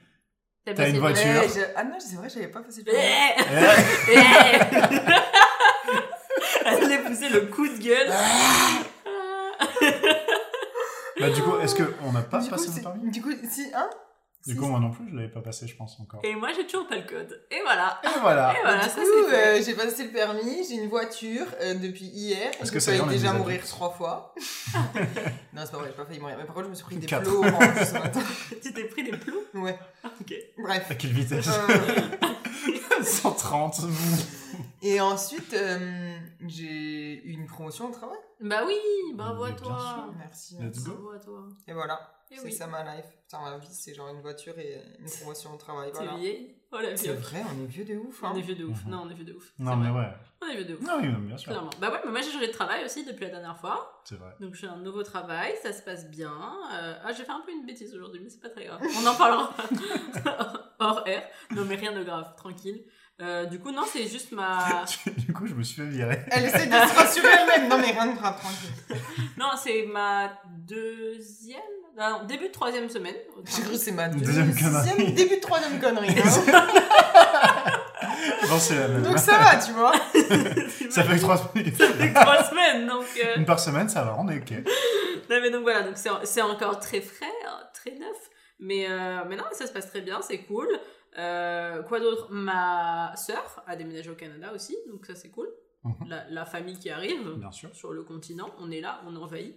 T'as une voiture. Je- Ah non, c'est vrai, j'avais pas passé le permis. Eh. Eh. Eh. Elle allait pousser le coup de gueule. Bah, du coup, est-ce qu'on n'a pas du, coup, passé le permis du coup, si, hein? Du coup, moi non plus, je l'avais pas passé, je pense encore. Et moi, j'ai toujours pas le code. Et voilà. Et voilà. Et voilà, du ça coup, euh, j'ai passé le permis, j'ai une voiture euh, depuis hier. Parce que ça failli déjà mourir trois fois. non, c'est pas vrai, j'ai pas failli mourir. Mais par contre, je me suis pris des Quatre. plots en plus ce matin. Tu t'es pris des plots Ouais, Ok. bref. À quelle vitesse Euh, 130. et ensuite, euh, j'ai eu une promotion au travail. Bah oui, bravo à bien toi. sûr. Merci. Let's go. Bravo à toi. Et voilà, c'est oui. ça ma life. Putain, ma vie, c'est genre une voiture et une promotion au travail. T'es Voilà. vieille Oh C'est vrai, on est vieux de ouf. Hein. On est vieux de ouf. Mhm. Non, on est vieux de ouf. Non, C'est mais vrai. ouais. On est vieux de ouf. Non, oui, bien sûr. Clairement. Bah ouais, mais moi j'ai changé de travail aussi depuis la dernière fois. C'est vrai. Donc j'ai un nouveau travail, ça se passe bien. Euh, Ah, j'ai fait un peu une bêtise aujourd'hui, mais c'est pas très grave. On en parlera hors air. Non, mais rien de grave, tranquille. Euh, du coup, non, c'est juste ma. du coup, je me suis fait virer. Elle essaie de se rassurer elle-même. Non, mais rien de grave, tranquille. Non, c'est ma deuxième. non, début de troisième semaine. J'ai cru que c'est ma Deuxième connerie. deuxième, début de troisième connerie. hein. Non, c'est la même. Donc ça va, tu vois. Ça fait que trois semaines. Ça fait que trois semaines, donc. euh, Une par semaine, ça va, on est ok. Non, mais donc voilà, donc c'est c'est encore très frais, hein, très neuf. Mais, euh, mais non, ça se passe très bien, c'est cool. Euh, quoi d'autre? Ma sœur a déménagé au Canada aussi, donc ça c'est cool. Mhm. La, la famille qui arrive Bien sûr. sur le continent, on est là, on envahit.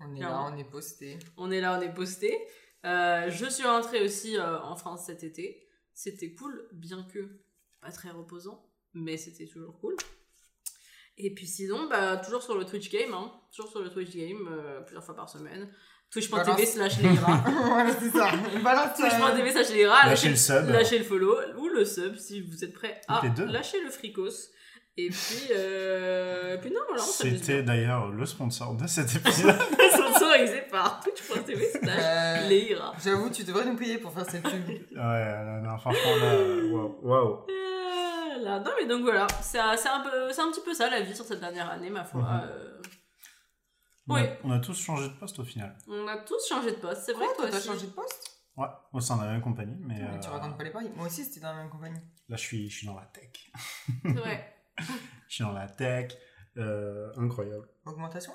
On est Clairement. là, on est posté. On est là, on est posté. Euh, je suis rentrée aussi euh, en France cet été. C'était cool, bien que pas très reposant, mais c'était toujours cool. Et puis sinon, bah, toujours sur le Twitch Game, hein. toujours sur le Twitch Game, euh, plusieurs fois par semaine. Twitch.tv slash Leira. voilà, c'est ça. Balance. Twitch.tv slash Leira. Lâchez le sub. Lâchez le follow ou le sub si vous êtes prêts à lâcher le fricos. Et puis, euh... puis non, voilà, C'était d'ailleurs le sponsor de cet épisode. Sponsorisé par Twitch.tv slash Leira. J'avoue, tu devrais nous payer pour faire cette pub. ouais, là, non, franchement, là, waouh. Waouh. Euh, là. Non mais donc voilà, c'est un, c'est un, peu- c'est un petit peu ça la vie sur cette dernière année ma foi. Mhm. Euh, On, a- Oui. on a tous changé de poste au final. on a tous changé de poste, c'est vrai toi, t'as changé de poste? Ouais, au sein de la même compagnie, mais Mais Tu euh, racontes pas les paris. Moi aussi, c'était dans la même compagnie. là, je suis, je suis dans la tech. C'est vrai. Je suis dans la tech. euh, incroyable. Augmentation?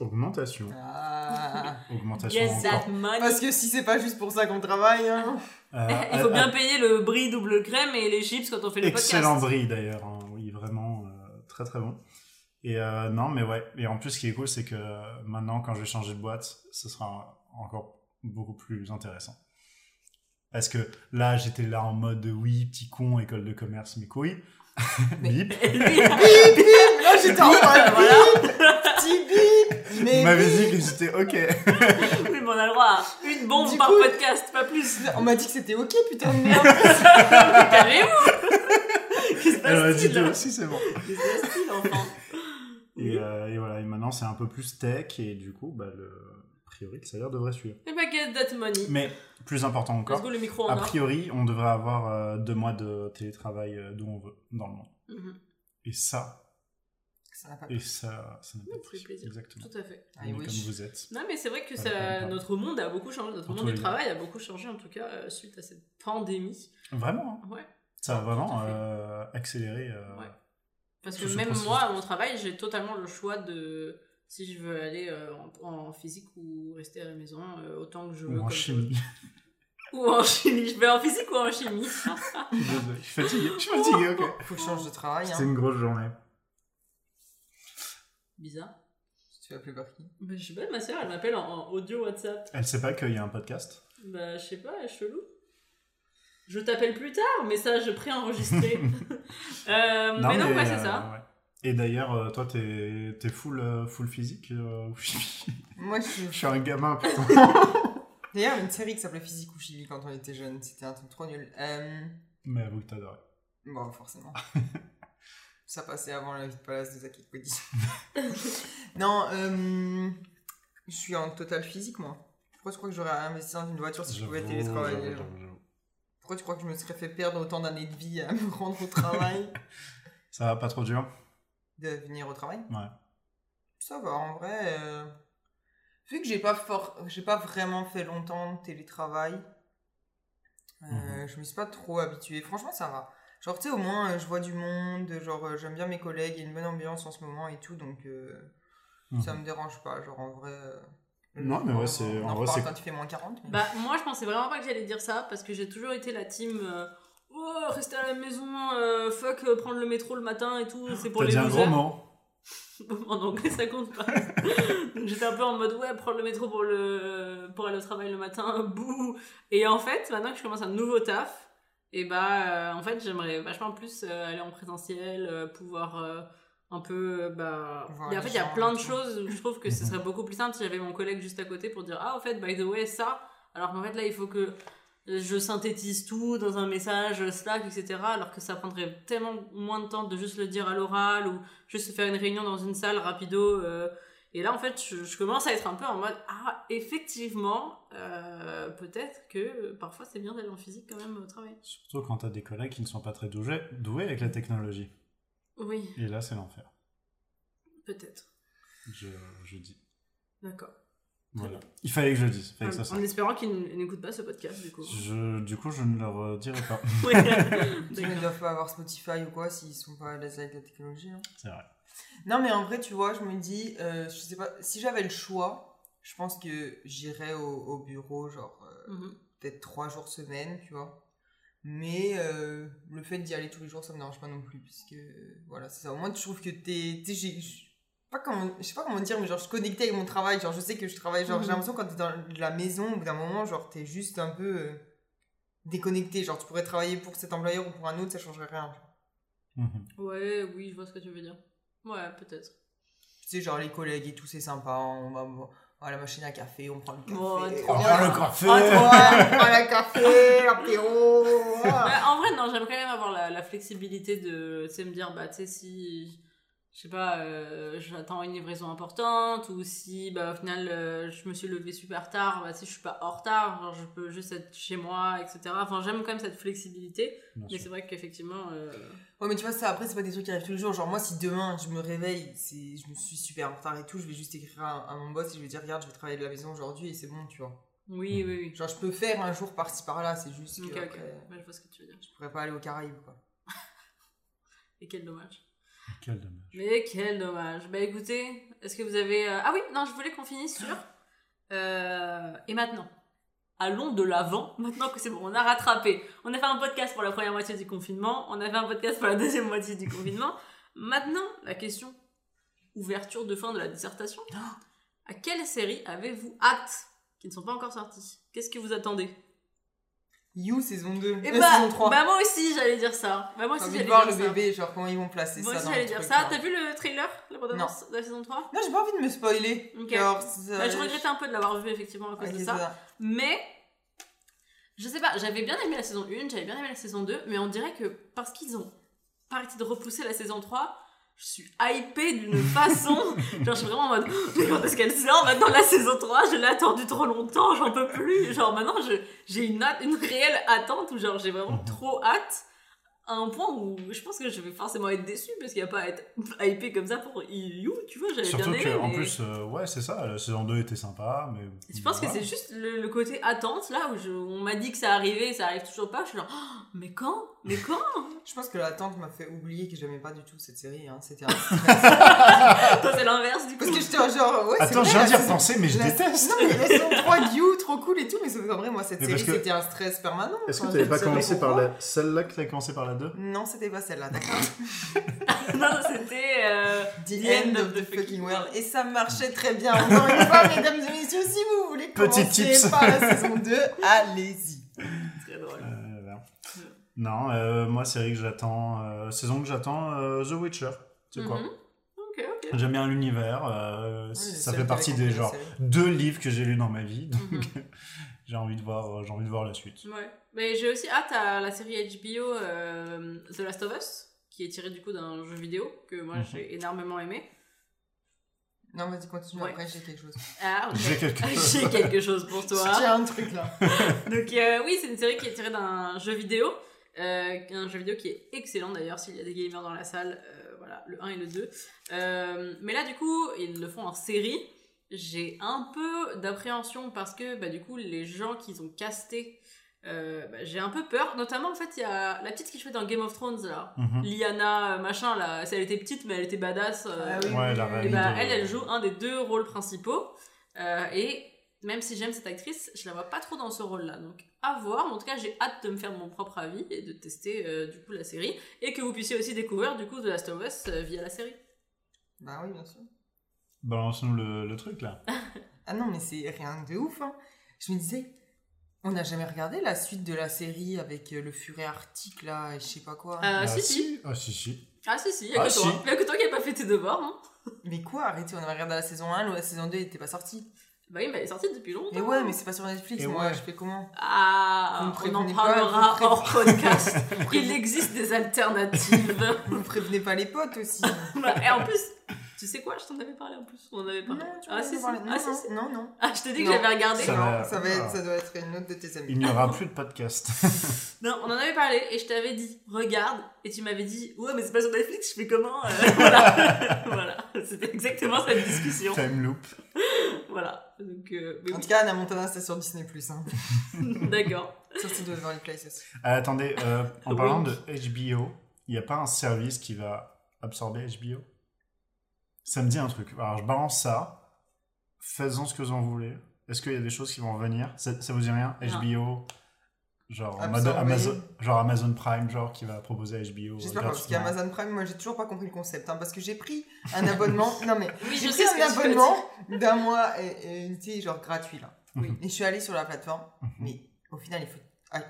Augmentation. Ah. Augmentation Yes encore. that money. Parce que si c'est pas juste pour ça qu'on travaille, hein. Euh, Il faut à- bien à- payer le brie double crème et les chips quand on fait le Excellent podcast. brie d'ailleurs, hein. oui vraiment euh, très très bon. Et euh, non mais ouais, et en plus ce qui est cool c'est que euh, maintenant quand je vais changer de boîte, ce sera encore beaucoup plus intéressant. Parce que là j'étais là en mode oui petit con école de commerce mes couilles, Mais- bip. Bip, bip Là, j'étais en mode Voilà. petit bip Mais m'avait bip. dit que j'étais ok. oui, mais on a le droit à une bombe Du par coup- podcast, pas plus. On m'a dit que c'était ok, putain de merde Calmez-vous Qu'est-ce qui Elle m'a dit se que passe-t-il aussi c'est bon. Qu'est-ce se passe-t-il, enfant? Et, euh, et voilà, et maintenant c'est un peu plus tech et du coup bah, le a priori le salaire devrait suivre. Et bah, get that money. Mais plus important encore, go le micro en A or. priori, on devrait avoir euh, deux mois de télétravail euh, d'où on veut dans le monde. Mhm. Et ça, Ça n'a pas et ça, ça n'a pas plaisir. Exactement. Tout à fait. On est comme vous êtes. Non, mais c'est vrai que ça, notre monde a beaucoup changé, notre Pour monde du travail a beaucoup changé en tout cas euh, suite à cette pandémie. Vraiment, hein. Ouais. ça a vraiment euh, accéléré. euh, Ouais. Parce que même moi, à mon travail, j'ai totalement le choix de si je veux aller euh, en, en physique ou rester à la maison, euh, autant que je veux. Ou en comme chimie. je- Ou en chimie. Je vais en physique ou en chimie. Je suis fatigué. Je suis fatigué, ok. Faut que je change de travail. Hein. une grosse journée. Bizarre. Tu vas appeler par qui? Bah, je sais pas, ma soeur, elle m'appelle en, en audio WhatsApp. Elle sait pas qu'il y a un podcast? Bah, je sais pas, elle est chelou. Je t'appelle plus tard, message préenregistré. euh, mais non, ouais, c'est euh, ça. ouais. Et d'ailleurs, euh, toi, t'es es full, euh, full physique euh, ou Moi, je Je suis un gamin, putain. D'ailleurs, une série qui s'appelait Physique ou Chili quand on était jeune. C'était un truc trop nul. Euh... Mais avoue que t'adorais. Bon, forcément. Ça passait avant la vie de palace de Zaki Cody. non, euh... je suis en total physique, moi. Pourquoi tu crois que j'aurais investi dans une voiture si je pouvais télétravailler j'avoue, genre j'avoue, j'avoue. Pourquoi tu crois que je me serais fait perdre autant d'années de vie à me rendre au travail Ça va pas trop dur De venir au travail Ouais. Ça va, en vrai. euh, Vu que j'ai pas, fort... j'ai pas vraiment fait longtemps de télétravail, euh, Mhm. je me suis pas trop habituée. Franchement, ça va. Genre, tu sais, au moins, euh, je vois du monde, genre, euh, j'aime bien mes collègues, il y a une bonne ambiance en ce moment et tout, donc euh, ça Mhm. me dérange pas. Genre, en vrai. Non, mais ouais, c'est- en vrai, c'est- quand il fait moins 40. mais- Bah, moi, je pensais vraiment pas que j'allais dire ça parce que j'ai toujours été la team. euh, oh, rester à la maison, euh, fuck, euh, prendre le métro le matin et tout, c'est pour T'as les dit un gros losers. mot. en anglais, ça compte pas. Donc j'étais un peu en mode, ouais, prendre le métro pour, le... pour aller au travail le matin, bouh. Et en fait, maintenant que je commence un nouveau taf, et bah, euh, en fait, j'aimerais vachement plus euh, aller en présentiel, euh, pouvoir euh, un peu, euh, bah. Voir Et en fait, il y a plein de choses où je trouve que ce serait beaucoup plus simple si j'avais mon collègue juste à côté pour dire, ah, en fait, by the way, ça. Alors qu'en fait, là, il faut que je synthétise tout dans un message Slack, etc. Alors que ça prendrait tellement moins de temps de juste le dire à l'oral ou juste faire une réunion dans une salle rapido. euh. et là, en fait, je, je commence à être un peu en mode ah, effectivement, euh, peut-être que parfois c'est bien d'aller en physique quand même au travail. Surtout quand t'as des collègues qui ne sont pas très doués, doués avec la technologie. Oui, Et là, c'est l'enfer. peut-être. Je, je dis. D'accord. Voilà. Il fallait que je le dise. Il fallait que ça En, espérant qu'ils n'écoutent pas ce podcast, du coup. Je, du coup, je ne leur dirai pas. Ils ne doivent pas avoir Spotify ou quoi s'ils sont pas à l'aise avec la technologie. hein. C'est vrai. Non, mais en vrai, tu vois, je me dis, euh, je sais pas, si j'avais le choix, je pense que j'irais au, au bureau, genre, euh, Mhm. peut-être trois jours semaine, tu vois. Mais euh, le fait d'y aller tous les jours, ça me dérange pas non plus, puisque, voilà, c'est ça. Au moins, je trouve que t'es, t'es- j'ai- je- pas comment, je sais pas comment dire, mais genre, je suis connectée avec mon travail, genre, je sais que je travaille, genre, Mhm. j'ai l'impression quand t'es dans la maison, au bout d'un moment, genre, t'es juste un peu euh, déconnecté, genre, tu pourrais travailler pour cet employeur ou pour un autre, ça changerait rien. Mhm. Ouais, oui, je vois ce que tu veux dire. Ouais, peut-être. Tu sais, genre les collègues et tout, c'est sympa. On va, à la machine à café, on prend le café. Oh, on prend le café. Oh, on prend le café, en vrai, non, j'aimerais quand même avoir la, la flexibilité de, tu sais, me dire, bah, tu sais, si, je sais pas, euh, j'attends une livraison importante, ou si, bah, au final, euh, je me suis levée super tard, bah, si je suis pas en retard, genre, je peux juste être chez moi, etc. Enfin, j'aime quand même cette flexibilité, Bien mais c'est vrai qu'effectivement, euh, Ouais, mais tu vois, ça après, c'est pas des trucs qui arrivent tous les jours. Genre, moi, si demain je me réveille, c'est, je me suis super en retard et tout, je vais juste écrire à, à mon boss et je vais dire, regarde, je vais travailler de la maison aujourd'hui et c'est bon, tu vois. oui, Mhm. oui, oui. Genre, je peux faire un jour par-ci par-là, c'est juste que Ok, ok. après, Ouais, je vois ce que tu veux dire. je pourrais pas aller aux Caraïbes, quoi. Et quel dommage. Quel dommage. Mais quel dommage. Bah écoutez, est-ce que vous avez... euh, Ah oui, non, je voulais qu'on finisse sur... Euh, Et maintenant Allons de l'avant, maintenant que c'est bon, on a rattrapé. On a fait un podcast pour la première moitié du confinement, on a fait un podcast pour la deuxième moitié du confinement. Maintenant, la question, ouverture de fin de la dissertation. À quelle série avez-vous hâte qui ne sont pas encore sorties? Qu'est-ce que vous attendez? You, saison 2. Et euh, bah, saison 3. bah moi aussi j'allais dire ça. Bah moi aussi j'allais voir dire le ça. bébé, genre comment ils vont placer Moi ça. aussi dans j'allais dire truc, ça. T'as vu le trailer, la bande-annonce de la saison 3 Non, j'ai pas envie de me spoiler. Ok. Genre, ça- Bah, je regrettais un peu de l'avoir vu effectivement à cause Ok, de ça. ça. Mais, je sais pas, j'avais bien aimé la saison 1, j'avais bien aimé la saison 2, mais on dirait que parce qu'ils ont pas arrêté de repousser la saison 3, je suis hypée d'une façon. genre, je suis vraiment en mode, mais quand est-ce qu'elle sort maintenant la saison 3 Je l'ai attendue trop longtemps, j'en peux plus. Genre, maintenant, j'ai une, une réelle attente où, genre, j'ai vraiment Mhm. trop hâte. À un point où je pense que je vais forcément être déçue parce qu'il n'y a pas à être hypée comme ça pour You, tu vois, j'avais Surtout bien aimé. qu'en mais- plus, euh, ouais, c'est ça, la saison 2 était sympa, mais. je pense que c'est juste le, le côté attente là où je- on m'a dit que ça arrivait et ça arrive toujours pas. Je suis genre, Oh, mais quand? Mais quand? Je pense que l'attente m'a fait oublier que j'aimais pas du tout cette série. Hein. C'était un Toi genre, ouais, Attends, vrai, je viens la d'y saison- repenser, mais je la- déteste. Non, mais la saison 3 de You, trop cool et tout, mais qu'en vrai, moi, cette Mais série, que- c'était un stress permanent. Est-ce que je pas commencé par la... celle-là que tu as commencé par la 2 Non, c'était pas celle-là, d'accord. non, c'était. euh, The End of the Fucking World. Et ça marchait très bien. Encore une fois, mesdames et messieurs, si vous voulez Petit commencer tips. par la saison 2, allez-y. Très drôle. Euh. Non, euh, moi, série que j'attends, euh, saison que j'attends, euh, The Witcher. C'est quoi? J'aime bien l'univers. euh, Oui, ça fait partie des genre deux livres que j'ai lus dans ma vie. Donc Mhm. j'ai envie de voir, euh, j'ai envie de voir la suite. Ouais. Mais j'ai aussi hâte à la série HBO euh, The Last of Us, qui est tirée du coup d'un jeu vidéo que moi Mhm. j'ai énormément aimé. Non, vas-y, continue. Ouais. Après, j'ai quelque chose. Ah, ok. J'ai quelque chose. J'ai quelque chose pour toi. J'ai un truc là. Donc euh, oui, c'est une série qui est tirée d'un jeu vidéo. euh, un jeu vidéo qui est excellent d'ailleurs, s'il y a des gamers dans la salle. Voilà, le 1 et le 2. Euh, mais là, du coup, ils le font en série. J'ai un peu d'appréhension parce que, bah, du coup, les gens qu'ils ont castés, euh, bah, j'ai un peu peur. Notamment, en fait, il y a la petite qui jouait dans Game of Thrones, là. Mhm. Liana, euh, machin, là. Elle était petite, mais elle était badass. euh, Ah oui, Ouais, oui, la oui, reine et bah, de- elle, elle joue un des deux rôles principaux. Euh, et même si j'aime cette actrice, je la vois pas trop dans ce rôle-là. Donc, à voir. En tout cas, j'ai hâte de me faire mon propre avis et de tester euh, du coup la série. Et que vous puissiez aussi découvrir du coup The Last of Us euh, via la série. Bah oui, bien sûr. Balance-nous le, le truc là. Ah non, mais c'est rien de ouf. Hein. Je me disais, on n'a jamais regardé la suite de la série avec euh, le furet arctique là et je sais pas quoi. Euh, Ah, si, si. Ah, si, si. Ah, si, si. Il y a Ah, que toi. si. Il y a que toi qui n'as pas fait tes devoirs. Hein. Mais quoi, arrêtez, on avait regardé la saison 1, la saison 2 n'était pas sortie. Bah oui, mais elle est sortie depuis longtemps. Mais ouais, mais c'est pas sur Netflix, Et moi, ouais. je fais comment? Ah, on en pas, parlera hors podcast. Il existe des alternatives. Vous prévenez pas les potes aussi. Bah, et en plus, tu sais quoi, je t'en avais parlé en plus. On en avait parlé. Non, tu ah, si, si. parlé. Ah, non, si, non, si. non, non. Ah, je t'ai dit que Non. j'avais regardé. Ça Non, va. ça, va être, ça doit être une autre de tes amis. Il n'y aura plus de podcast. Non, on en avait parlé et je t'avais dit, regarde. Et tu m'avais dit, ouais, mais c'est pas sur Netflix, je fais comment? Euh, Voilà. voilà. C'était exactement cette discussion. Time loop. Voilà. Donc, euh, mais En oui. tout cas, Anna Montana, c'était sur Disney+. Hein. D'accord. De Beverly Place aussi. Ah, attendez, euh, en Oui. parlant de HBO, il n'y a pas un service qui va absorber HBO Ça me dit un truc. Alors, je balance ça. Faites-en ce que vous en voulez. Est-ce qu'il y a des choses qui vont venir ça, ça vous dit rien? Non. HBO Genre. Amazon, genre Amazon Prime, genre qui va proposer HBO. J'espère euh, pas, parce qu'Amazon Prime, moi, j'ai toujours pas compris le concept. hein, parce que j'ai pris un abonnement. non, mais Oui, j'ai pris un abonnement d'un mois et, et tu genre gratuit là. Oui. Et je suis allée sur la plateforme. Mhm. Mais au final, il faut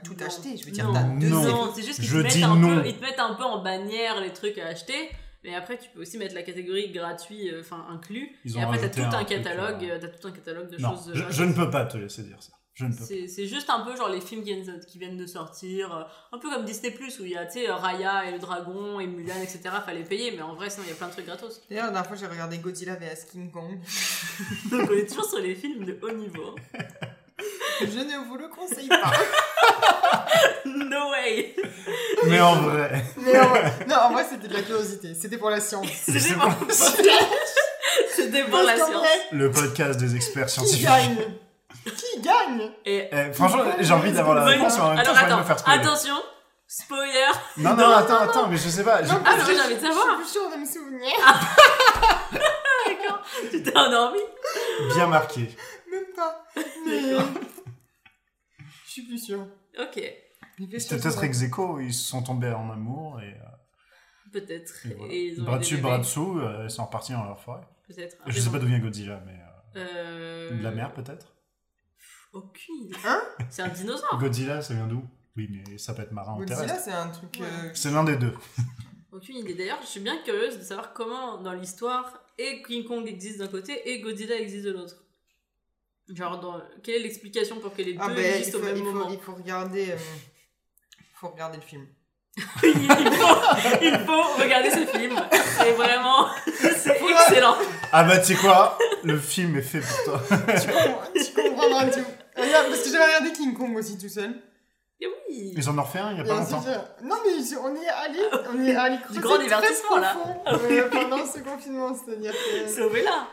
tout Non. acheter. Je veux dire, t'as deux Non. c'est juste qu'ils te, mettent un non. peu- ils te mettent un peu en bannière les trucs à acheter. Mais après, tu peux aussi mettre la catégorie gratuit, euh, enfin inclus. Ils et après, t'as tout un, catalogue, euh, t'as tout un catalogue de Non, choses. je, euh, je ne peux pas te laisser dire ça. Je ne peux pas. C'est c'est juste un peu genre les films qui viennent, qui viennent de sortir, euh, un peu comme Disney Plus où il y a tu sais, Raya et le dragon et Mulan, etc. Fallait payer, mais en vrai, sinon il y a plein de trucs gratos. D'ailleurs, la dernière fois, j'ai regardé Godzilla vs King Kong. Donc on est toujours sur les films de haut niveau. Je ne vous le conseille pas. No way Mais en vrai, Mais en vrai- non, en vrai, c'était de la curiosité. C'était pour la science. C'était c'est pour, pas- c'était pour la science. le podcast des experts scientifiques. Qui gagne Et Eh, franchement, j'ai envie d'avoir la réponse, mais en même temps, Alors j'ai envie de me attends, faire spoiler. attention, spoiler. Non, non, attends, attends, mais je sais pas. Non, Ah, mais j'ai envie de Je savoir. suis plus sûre de me souvenir. D'accord. Tu t'es endormi Bien marqué. Même pas. Mais. Je suis plus sûre. Ok, Mais fais C'était peut-être ex aequo, ils se sont tombés en amour et, euh, peut-être. et voilà. Et ils ont bras eu des dessus, bébés. bras dessous, euh, ils sont repartis dans leur forêt. Peut-être. Je sais pas d'où vient Godzilla, mais euh, Euh... de la mer peut-être. Aucune idée. Hein? C'est un dinosaure. Godzilla, ça vient d'où? Oui, mais ça peut être marin ou Godzilla, terrestre. c'est un truc. euh, C'est l'un des deux. Aucune idée. D'ailleurs, je suis bien curieuse de savoir comment, dans l'histoire, et King Kong existe d'un côté et Godzilla existe de l'autre. Genre, dans... quelle est l'explication pour que les deux Ah ben, il existent faut, au même il, faut, moment? il faut regarder. euh, faut regarder le film. il, faut, il faut regarder ce film. C'est vraiment. C'est excellent. Ah bah tu sais quoi? Le film est fait pour toi. tu, comprends, tu comprendras tout. Regarde, parce que j'avais regardé King Kong aussi tout seul. Et oui. Ils en ont refait un il y a pas longtemps. non mais on est allé, on est allé creuser grand très divertissement, là. profond, euh, pendant ce confinement, c'est-à-dire que. Sauvez-la.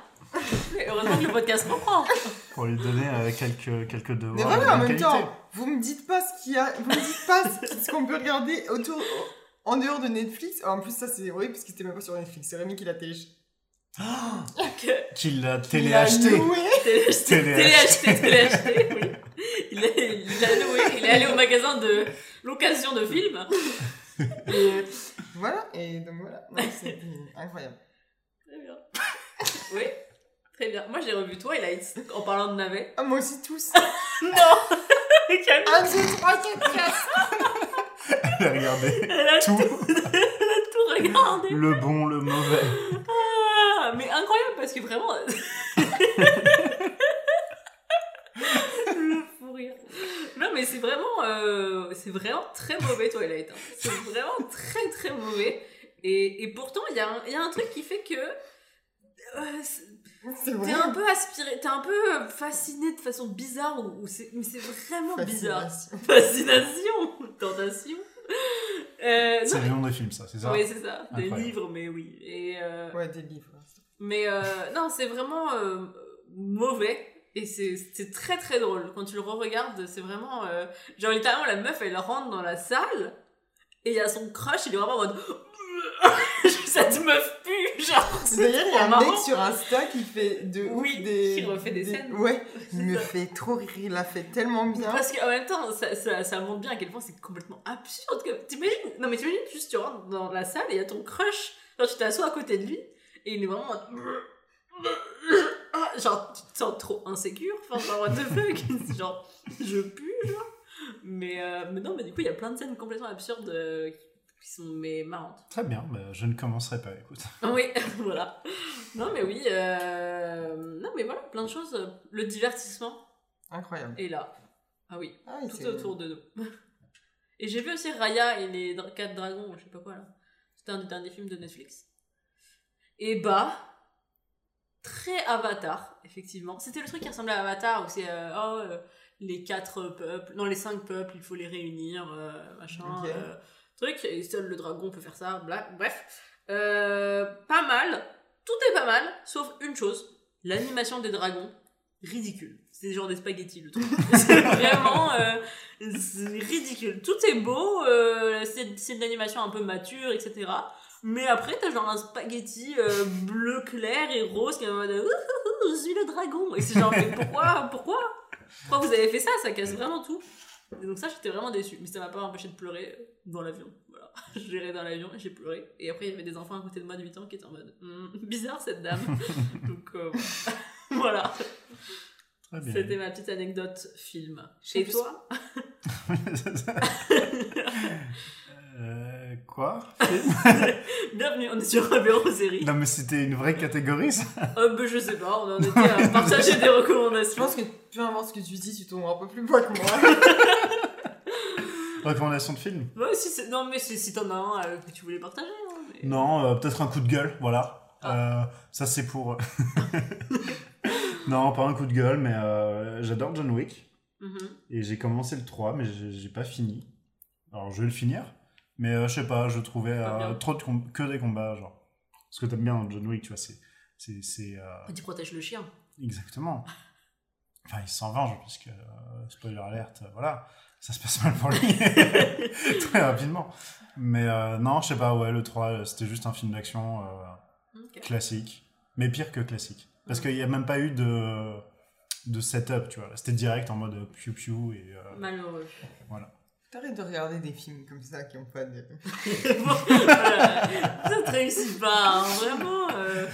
Mais heureusement que le podcast reprend. Pour lui donner euh, quelques, quelques devoirs. Mais de voilà, en même qualité. temps, vous me dites pas ce qu'il y a, vous me dites pas ce ce qu'on peut regarder autour, en dehors de Netflix. En plus, ça c'est horrible parce que c'était même pas sur Netflix, c'est Rémi qui l'a téléchargé. Que Tu l'as Il a téléacheté. loué. téléacheté, Téléacheté. téléacheté, oui. Il a, il a loué, il est allé au magasin de location de films. Et voilà, et donc voilà. C'était incroyable. Très bien. Oui, très bien. Moi j'ai revu Twilight en parlant de navet. Ah, moi aussi, tous. Non Camille, 1, 2, 3, 4, 4. Elle a regardé elle a tout, tout. elle a tout regardé. Le bon, le mauvais. Mais incroyable parce que vraiment. le fou rire. Non, mais c'est vraiment, euh, c'est vraiment très mauvais Twilight. hein. C'est vraiment très très mauvais. Et, et pourtant, il y, a un- il y a un truc qui fait que. euh, c'est- C'est vrai. T'es un peu aspiré, t'es un peu fasciné de façon bizarre, ou, ou c'est, mais c'est vraiment bizarre. Fascination. Fascination, tentation. Euh, C'est le nom des films, ça, c'est ça oui, c'est ça, des livres, mais oui. Et, euh, Ouais, des livres. Mais euh, non, c'est vraiment euh, mauvais. Et c'est très très drôle. Quand tu le re-regardes, c'est vraiment. euh, genre, littéralement, la meuf, elle rentre dans la salle. Et il y a son crush, il est vraiment en mode. Cette meuf pue, genre. D'ailleurs, il y a un mec sur Insta qui fait de ouf Oui, des. qui refait des scènes. Ouais, il me fait trop rire, il l'a fait tellement bien. Parce qu'en même temps, ça, ça, ça montre bien à quel point c'est complètement absurde. T'imagines Non, mais t'imagines juste, tu rentres dans la salle et il y a ton crush. Genre, tu t'assois à côté de lui et il est vraiment. Ah, Genre, tu te sens trop insécure. Enfin, genre, what the fuck? Genre, je pue, genre. Mais, euh, mais non, mais du coup, il y a plein de scènes complètement absurdes euh, qui sont mais marrantes. Très bien, bah, je ne commencerai pas, écoute. Oui, voilà. Non, mais oui. euh, Non, mais voilà, plein de choses. Le divertissement Incroyable. est là. Ah oui. Ah, oui, tout autour de nous. Et j'ai vu aussi Raya et les dra- quatre dragons, je sais pas quoi là. C'était un des derniers films de Netflix. Et bah, très Avatar, effectivement. C'était le truc qui ressemblait à Avatar où c'est euh, oh, euh, les quatre peuples, non les cinq peuples, il faut les réunir, euh, machin, truc. Et seul le dragon peut faire ça, bla, bref. Pas mal, tout est pas mal, sauf une chose l'animation des dragons, ridicule. C'est genre des spaghettis le truc. c'est vraiment ridicule. Tout est beau, c'est c'est de l'animation un peu mature, etc. Mais après, t'as genre un spaghetti euh, bleu clair et rose qui est en mode Ouh, ouh, ouh, je suis le dragon. Et c'est genre, mais pourquoi Pourquoi? Pourquoi vous avez fait ça Ça casse vraiment tout. Et donc, ça, j'étais vraiment déçue. Mais ça m'a pas empêché de pleurer dans l'avion. Voilà. J'irai dans l'avion et j'ai pleuré. Et après, il y avait des enfants à côté de moi de 8 ans qui étaient en mode Hmm, bizarre cette dame. donc, euh, voilà. C'était ma petite anecdote film. Et toi? Euh, quoi? Bienvenue, on est sur un bureau série. Non, mais c'était une vraie catégorie, ça Euh, bah, je sais pas, on en était à partager des Je recommandations. pense que peu importe ce que tu dis, tu tomberas un peu plus bas que moi. Recommandation de film Ouais, si c'est- non, mais si, si t'en as un euh, que tu voulais partager. hein, mais- Non, euh, peut-être un coup de gueule, voilà. Ah. Euh, ça, c'est pour... non, pas un coup de gueule, mais euh, j'adore John Wick. Mhm. Et j'ai commencé le 3, mais j'ai j'ai pas fini. Alors, je vais le finir. Mais euh, je sais pas, je trouvais euh, trop de com- que des combats, genre. Ce que t'aimes bien dans John Wick, tu vois, c'est... c'est- c'est, euh, Et tu protèges le chien. Exactement. Enfin, il s'en venge, puisque, euh, spoiler alerte, euh, voilà, ça se passe mal pour lui. Très rapidement. Mais euh, non, je sais pas, ouais, le 3, euh, c'était juste un film d'action euh, classique. Mais pire que classique. Parce qu'il n'y a même pas eu de, de setup, tu vois. C'était direct en mode piou piou et euh, Malheureux. voilà. T'arrêtes de regarder des films comme ça qui ont pas de. Bon, voilà. Ça te réussit pas, hein, vraiment. euh,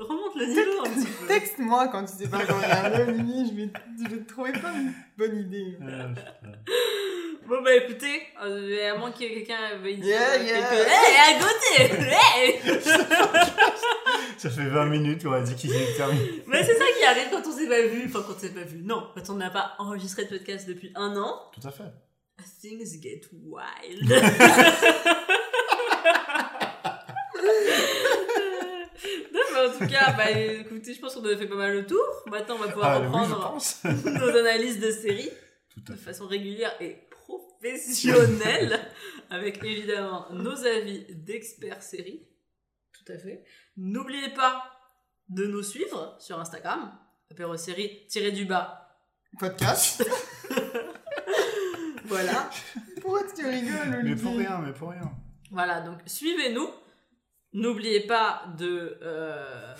remonte le niveau un petit peu. Texte-moi quand tu sais pas comment regarder, Olivier, je vais, je vais te trouver pas une bonne idée. Bon, bah écoutez, euh, à moins que quelqu'un veuille dire Yeah, yeah. quelque- Hey, à côté Hey ça fait 20 minutes qu'on a dit qu'il est terminé. Mais c'est ça qui arrive quand on s'est pas vu. Enfin, quand on s'est pas vu. Non, quand on n'a pas enregistré de podcast depuis un an. Tout à fait. Things get wild. non, mais en tout cas, bah, écoutez, je pense qu'on a fait pas mal le tour. Maintenant, on va pouvoir Ah, reprendre nos analyses de séries de façon régulière et professionnelle, avec évidemment nos avis d'experts séries. Tout à fait. N'oubliez pas de nous suivre sur Instagram, apéro série tiré du bas. Podcast Voilà. Pourquoi tu rigoles, Olivier Mais pour rien, mais pour rien. Voilà, donc suivez-nous. N'oubliez pas de euh,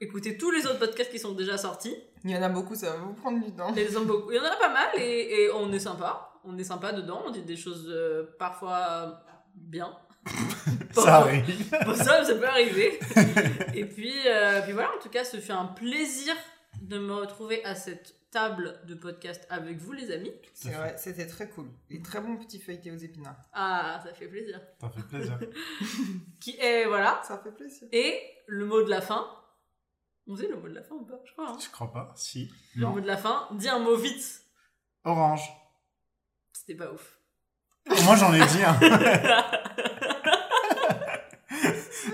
écoutez tous les autres podcasts qui sont déjà sortis. Il y en a beaucoup, ça va vous prendre du temps. Et ils ont beaucoup- Il y en a pas mal et, et on est sympa. On est sympa dedans, on dit des choses euh, parfois bien. Ça arrive. Bon, ça, ça peut arriver. et puis, euh, puis voilà, en tout cas, ce fait un plaisir de me retrouver à cette table de podcast avec vous, les amis. C'est vrai, c'était très cool. Et très bon petit feuilleté aux épinards. Ah, ça fait plaisir. Ça fait plaisir. Qui est, voilà. Ça fait plaisir. Et le mot de la fin. On sait le mot de la fin ou pas? Je crois. hein. Je crois pas. Si. Le mot de la fin. Dis un mot vite. Orange. C'était pas ouf. Moi, j'en ai dit un.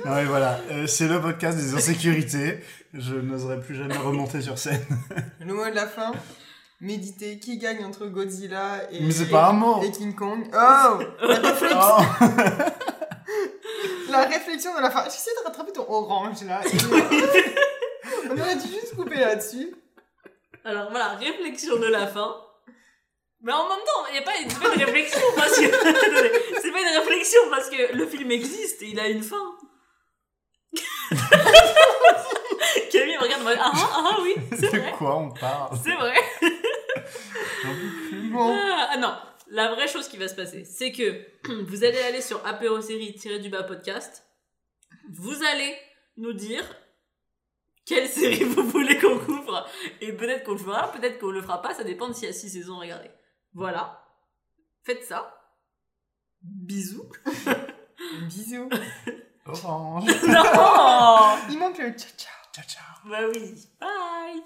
Non, mais voilà, euh, c'est le podcast des insécurités. Je n'oserais plus jamais remonter sur scène. Le mot de la fin, méditer. Qui gagne entre Godzilla et, Mais c'est pas un mot. et King Kong Oh la, réflexion, Oh. la réflexion de la fin. J'essaie de rattraper ton orange là. On aurait dû juste couper là-dessus. Alors voilà, réflexion de la fin. Mais en même temps, il y a pas, c'est pas une réflexion parce que Attendez, c'est pas une réflexion parce que le film existe et il a une fin. Camille me regarde, mode, ah ah ah oui, c'est De vrai, quoi on parle? C'est vrai. Bon, Ah, ah non, la vraie chose qui va se passer, c'est que vous allez aller sur apérosérie-du-bas podcast. Vous allez nous dire quelle série vous voulez qu'on couvre. Et peut-être qu'on le fera, peut-être qu'on le fera pas, ça dépend de s'il y a 6 saisons à regarder. Voilà. Faites ça. Bisous. bisous. Orange. non Il manque le ciao ciao. Ciao, ciao. Bah oui. Bye